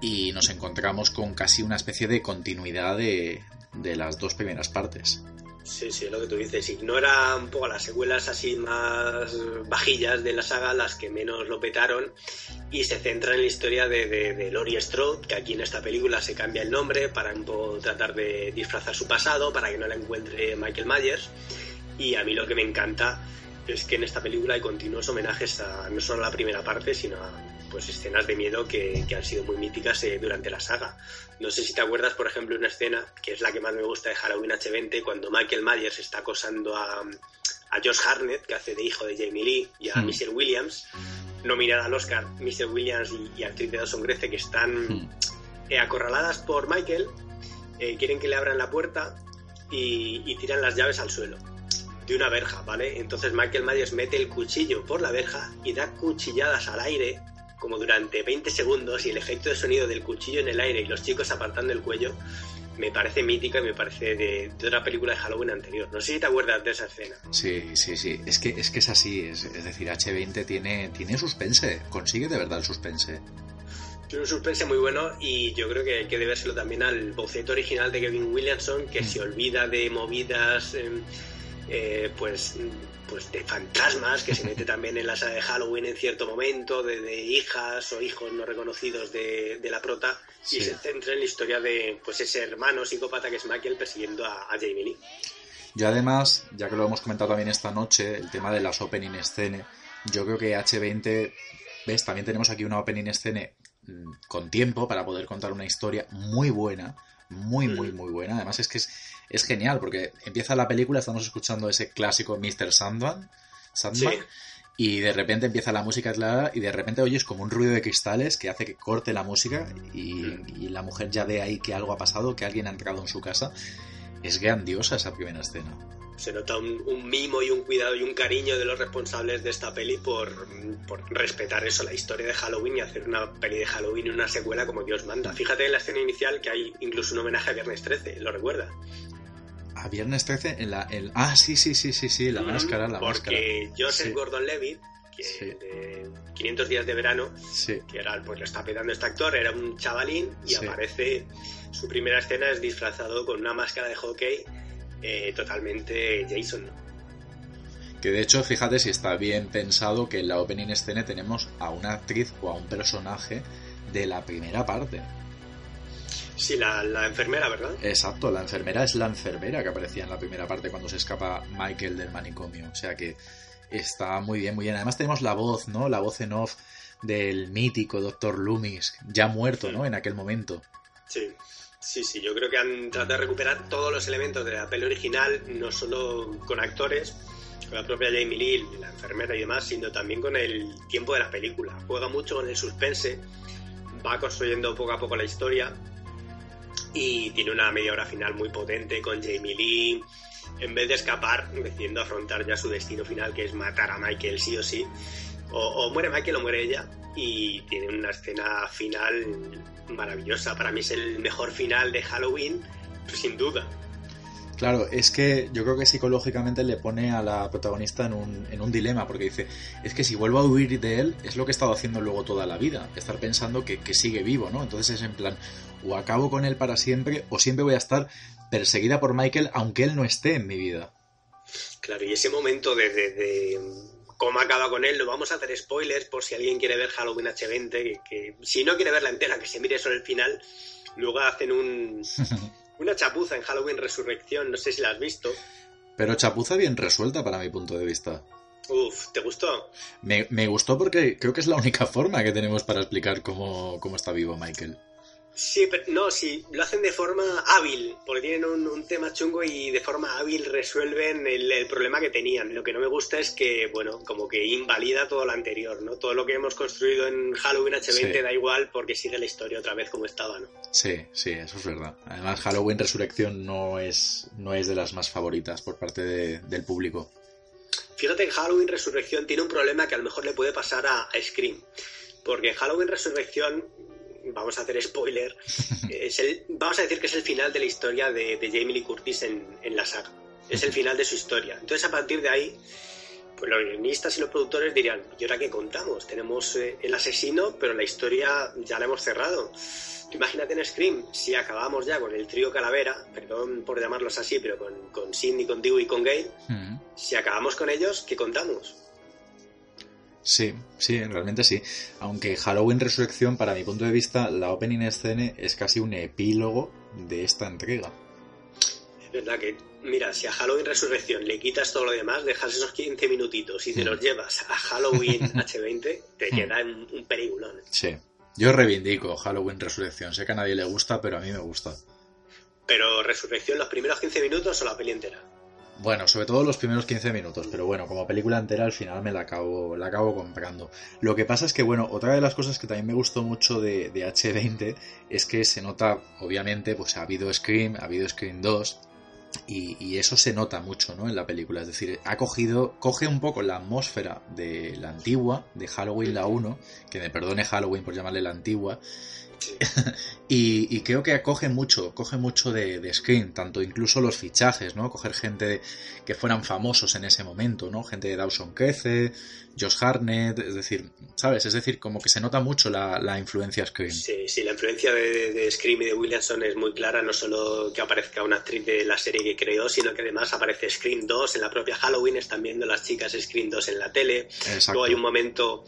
y nos encontramos con casi una especie de continuidad de, de las dos primeras partes. Sí, sí, lo que tú dices. Ignora un poco las secuelas así más bajillas de la saga, las que menos lo petaron, y se centra en la historia de, de, de Laurie Strode, que aquí en esta película se cambia el nombre para un poco tratar de disfrazar su pasado, para que no la encuentre Michael Myers. Y a mí lo que me encanta es que en esta película hay continuos homenajes a no solo a la primera parte, sino a pues escenas de miedo que, que han sido muy míticas eh, durante la saga. No sé si te acuerdas, por ejemplo, una escena que es la que más me gusta de Halloween H20, cuando Michael Myers está acosando a, a Josh Hartnett, que hace de hijo de Jamie Lee, y a Hmm. Michelle Williams, nominada al Oscar, Michelle Williams y, y actriz de Dawson Grece, que están Hmm. eh, acorraladas por Michael, eh, quieren que le abran la puerta y, y tiran las llaves al suelo de una verja, ¿vale? Entonces Michael Myers mete el cuchillo por la verja y da cuchilladas al aire como durante 20 segundos y el efecto de sonido del cuchillo en el aire y los chicos apartando el cuello me parece mítica y me parece de, de otra película de Halloween anterior. No sé si te acuerdas de esa escena. Sí, sí, sí. Es que es, que es así. Es, es decir, H20 tiene, tiene suspense. Consigue de verdad el suspense. Tiene un suspense muy bueno y yo creo que hay que debérselo también al boceto original de Kevin Williamson, que Mm. se olvida de movidas, eh, eh, pues, pues de fantasmas, que se mete también en la saga de Halloween en cierto momento, de, de hijas o hijos no reconocidos de, de la prota, Sí. y se centra en la historia de pues ese hermano psicópata que es Michael persiguiendo a, a Jamie Lee. Yo además, ya que lo hemos comentado también esta noche, el tema de las opening scene, yo creo que H20, ves, también tenemos aquí una opening scene mm, con tiempo para poder contar una historia muy buena, muy, muy, Mm. muy buena. Además es que es, es genial porque empieza la película, estamos escuchando ese clásico Mr. Sandman, Sandman Sí. y de repente empieza la música clara y de repente oyes como un ruido de cristales que hace que corte la música y, y la mujer ya ve ahí que algo ha pasado, que alguien ha entrado en su casa. Es grandiosa esa primera escena. Se nota un, un mimo y un cuidado y un cariño de los responsables de esta peli por, por respetar eso, la historia de Halloween y hacer una peli de Halloween y una secuela como Dios manda. Fíjate en la escena inicial que hay incluso un homenaje a Viernes 13, ¿lo recuerdas? A viernes 13 en la... el- Ah, sí, sí, sí, sí, sí, la Mm, máscara, la máscara. Porque Joseph Sí. Gordon-Levitt, que Sí. de 500 días de verano, Sí, que era, pues lo está petando este actor, era un chavalín y Sí. aparece, su primera escena es disfrazado con una máscara de hockey eh, totalmente Jason. que de hecho, fíjate si está bien pensado que en la opening scene tenemos a una actriz o a un personaje de la primera parte. Sí, la, la enfermera, ¿verdad? Exacto, la enfermera es la enfermera que aparecía en la primera parte cuando se escapa Michael del manicomio. O sea que está muy bien, muy bien. Además tenemos la voz, ¿no? La voz en off del mítico Dr. Loomis, ya muerto, ¿no? En aquel momento. Sí, sí, sí. Yo creo que han tratado de recuperar todos los elementos de la peli original, no solo con actores, con la propia Jamie Lee, la enfermera y demás, sino también con el tiempo de la película. Juega mucho con el suspense, va construyendo poco a poco la historia y tiene una media hora final muy potente con Jamie Lee. En vez de escapar, decidiendo afrontar ya su destino final, que es matar a Michael sí o sí. O, o muere Michael o muere ella. Y tiene una escena final maravillosa. Para mí es el mejor final de Halloween, sin duda. Claro, es que yo creo que psicológicamente le pone a la protagonista en un, en un dilema, porque dice, es que si vuelvo a huir de él, es lo que he estado haciendo luego toda la vida, estar pensando que, que sigue vivo, ¿no? Entonces es en plan, o acabo con él para siempre, o siempre voy a estar perseguida por Michael, aunque él no esté en mi vida. Claro, y ese momento de, de- de cómo acaba con él, lo vamos a hacer spoilers por si alguien quiere ver Halloween H20, que, que si no quiere verla entera, que se mire solo el final. Luego hacen un, [laughs] una chapuza en Halloween Resurrección, no sé si la has visto. Pero chapuza bien resuelta para mi punto de vista. Uf, ¿te gustó? Me, me gustó porque creo que es la única forma que tenemos para explicar cómo, cómo está vivo Michael. Sí, pero no, sí, lo hacen de forma hábil, porque tienen un, tema chungo y de forma hábil resuelven el, problema que tenían. Lo que no me gusta es que, bueno, como que invalida todo lo anterior, ¿no? Todo lo que hemos construido en Halloween H20 da igual porque sigue la historia otra vez como estaba, ¿no? Sí, sí, eso es verdad. Además, Halloween Resurrección no es, no es de las más favoritas por parte del público. Fíjate que Halloween Resurrección tiene un problema que a lo mejor le puede pasar a, a Scream. Porque Halloween Resurrección vamos a hacer spoiler, [laughs] es el, vamos a decir que es el final de la historia de, Jamie Lee Curtis en, la saga. Es el final de su historia. Entonces, a partir de ahí, pues los guionistas y los productores dirían, ¿y ahora qué contamos? Tenemos eh, el asesino, pero la historia ya la hemos cerrado. Imagínate en Scream, si acabamos ya con el trío Calavera, perdón por llamarlos así, pero con, con Sidney, con Dewey y con Gale, mm. si acabamos con ellos, ¿qué contamos? Sí, sí, realmente sí. Aunque Halloween Resurrección, para mi punto de vista, la opening scene es casi un epílogo de esta entrega. Es verdad que, mira, si a Halloween Resurrección le quitas todo lo demás, dejas esos 15 minutitos y te los mm. llevas a Halloween [laughs] H20, te mm. queda un, un peliculón. Sí. Yo reivindico Halloween Resurrección. Sé que a nadie le gusta, pero a mí me gusta. Pero Resurrección, los primeros 15 minutos o la peli entera. Bueno, sobre todo los primeros 15 minutos, pero bueno, como película entera al final me la acabo, la acabo comprando. Lo que pasa es que, bueno, otra de las cosas que también me gustó mucho de, H20 es que se nota, obviamente, pues ha habido Scream, ha habido Scream 2, y, eso se nota mucho, ¿no? En la película, es decir, ha cogido, coge un poco la atmósfera de la antigua, de Halloween la 1, que me perdone Halloween por llamarle la antigua, [laughs] y, creo que coge mucho, coge mucho de, de, Screen, tanto incluso los fichajes, ¿no? Coger gente que fueran famosos en ese momento, ¿no? Gente de Dawson Crece, Josh Hartnett, es decir, ¿sabes? Es decir, como que se nota mucho la, influencia Scream. Sí, sí, la influencia de, de, Scream y de Williamson es muy clara, no solo que aparezca una actriz de la serie que creó, sino que además aparece Scream 2 en la propia Halloween, están viendo las chicas Scream 2 en la tele. Luego hay un momento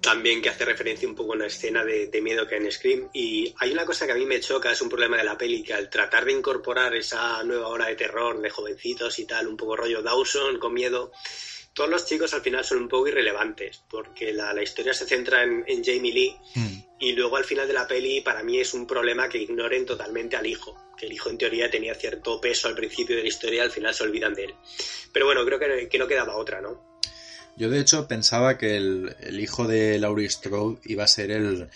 también que hace referencia un poco a una escena de, miedo que hay en Scream. Y hay una cosa que a mí me choca, es un problema de la peli, que al tratar de incorporar esa nueva hora de terror de jovencitos y tal, un poco rollo Dawson con miedo, todos los chicos al final son un poco irrelevantes, porque la, historia se centra en, Jamie Lee mm. y luego al final de la peli para mí es un problema que ignoren totalmente al hijo, que el hijo en teoría tenía cierto peso al principio de la historia y al final se olvidan de él. Pero bueno, creo que, que no quedaba otra, ¿no? Yo de hecho pensaba que el, hijo de Laurie Strode iba a ser el,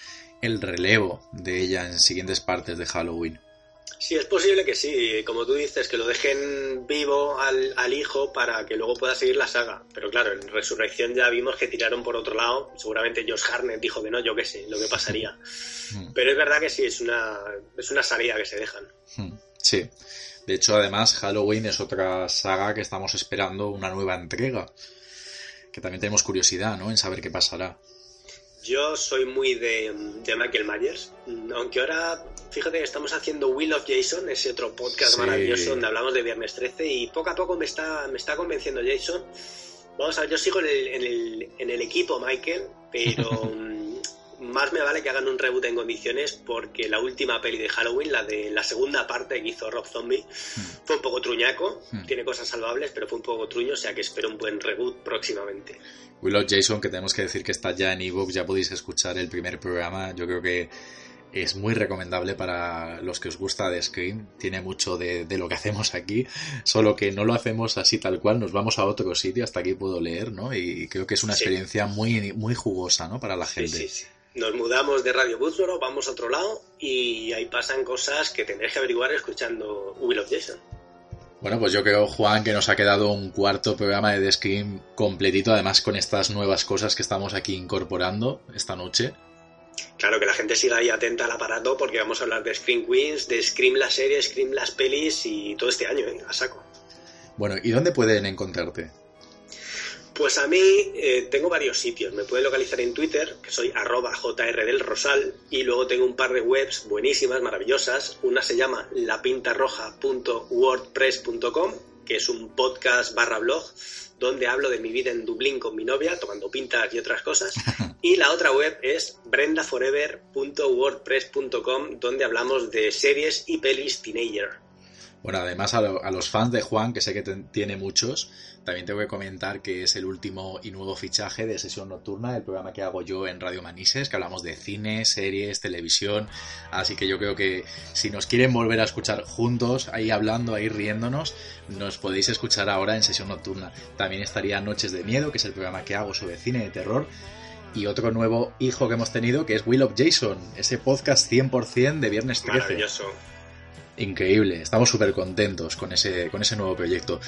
relevo de ella en siguientes partes de Halloween. Sí, es posible que sí, como tú dices, que lo dejen vivo al, hijo para que luego pueda seguir la saga. Pero claro, en Resurrección ya vimos que tiraron por otro lado. Seguramente Josh Harnett dijo que no, yo qué sé, lo que pasaría. [laughs] Hmm. Pero es verdad que sí, es una, es una salida que se dejan. Hmm, sí. De hecho, además, Halloween es otra saga que estamos esperando una nueva entrega que también tenemos curiosidad, ¿no? En saber qué pasará. Yo soy muy de, Michael Myers, aunque ahora, fíjate estamos haciendo Will of Jason, ese otro podcast maravilloso donde hablamos de Viernes 13 y poco a poco me está, me está convenciendo Jason. Vamos a ver, yo sigo en el, en el, en el equipo Michael, pero [laughs] más me vale que hagan un reboot en condiciones porque la última peli de Halloween, la de la segunda parte que hizo Rob Zombie, hmm. fue un poco truñaco, hmm. tiene cosas salvables, pero fue un poco truño, o sea que espero un buen reboot próximamente. Willow Jason, que tenemos que decir que está ya en ebook, ya podéis escuchar el primer programa, yo creo que es muy recomendable para los que os gusta de Scream. Tiene mucho de, lo que hacemos aquí, solo que no lo hacemos así tal cual. Nos vamos a otro sitio, hasta aquí puedo leer, ¿no? Y creo que es una experiencia muy, muy jugosa, ¿no? Para la gente. Sí, nos mudamos de Radio Búzoro, vamos a otro lado y ahí pasan cosas que tendréis que averiguar escuchando Will of Jason. Bueno, pues yo creo, Juan, que nos ha quedado un cuarto programa de The Scream completito, además con estas nuevas cosas que estamos aquí incorporando esta noche. Claro, que la gente siga ahí atenta al aparato porque vamos a hablar de Scream Queens, de Scream la serie, Scream las pelis y todo este año, ¿eh? a saco. Bueno, ¿y dónde pueden encontrarte? Pues a mí eh, tengo varios sitios. Me pueden localizar en Twitter, que soy arroba JR del Rosal, y luego tengo un par de webs buenísimas, maravillosas. Una se llama lapintarroja.wordpress.com, que es un podcast barra blog donde hablo de mi vida en Dublín con mi novia, tomando pintas y otras cosas. [laughs] Y la otra web es brendaforever.wordpress.com, donde hablamos de series y pelis teenager. Bueno, además a, lo- a los fans de Juan, que sé que tiene muchos, también tengo que comentar que es el último y nuevo fichaje de Sesión Nocturna, el programa que hago yo en Radio Manises, que hablamos de cine, series, televisión, así que yo creo que si nos quieren volver a escuchar juntos, ahí hablando, ahí riéndonos, nos podéis escuchar ahora en Sesión Nocturna. También estaría Noches de Miedo, que es el programa que hago sobre cine de terror, y otro nuevo hijo que hemos tenido, que es Will of Jason, ese podcast 100% de Viernes 13. Maravilloso. Increíble, estamos súper contentos con ese, con ese nuevo proyecto.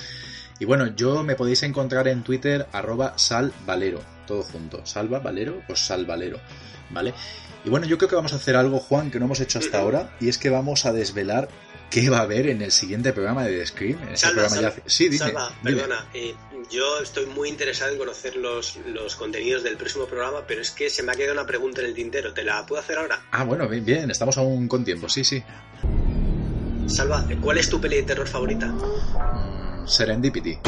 Y bueno, yo me podéis encontrar en Twitter arroba salvalero, todo junto. Salva Valero, pues salvalero, ¿vale? Y bueno, yo creo que vamos a hacer algo, Juan, que no hemos hecho hasta ahora, y es que vamos a desvelar qué va a haber en el siguiente programa de The Scream. En ese Salva, programa salva, ya... Sí, dime, Salva, dime. perdona, eh, yo estoy muy interesado en conocer los, los contenidos del próximo programa, pero es que se me ha quedado una pregunta en el tintero. ¿Te la puedo hacer ahora? Ah, bueno, bien, bien, estamos aún con tiempo, sí, sí. Salva, ¿cuál es tu peli de terror favorita? Mm, Serendipity.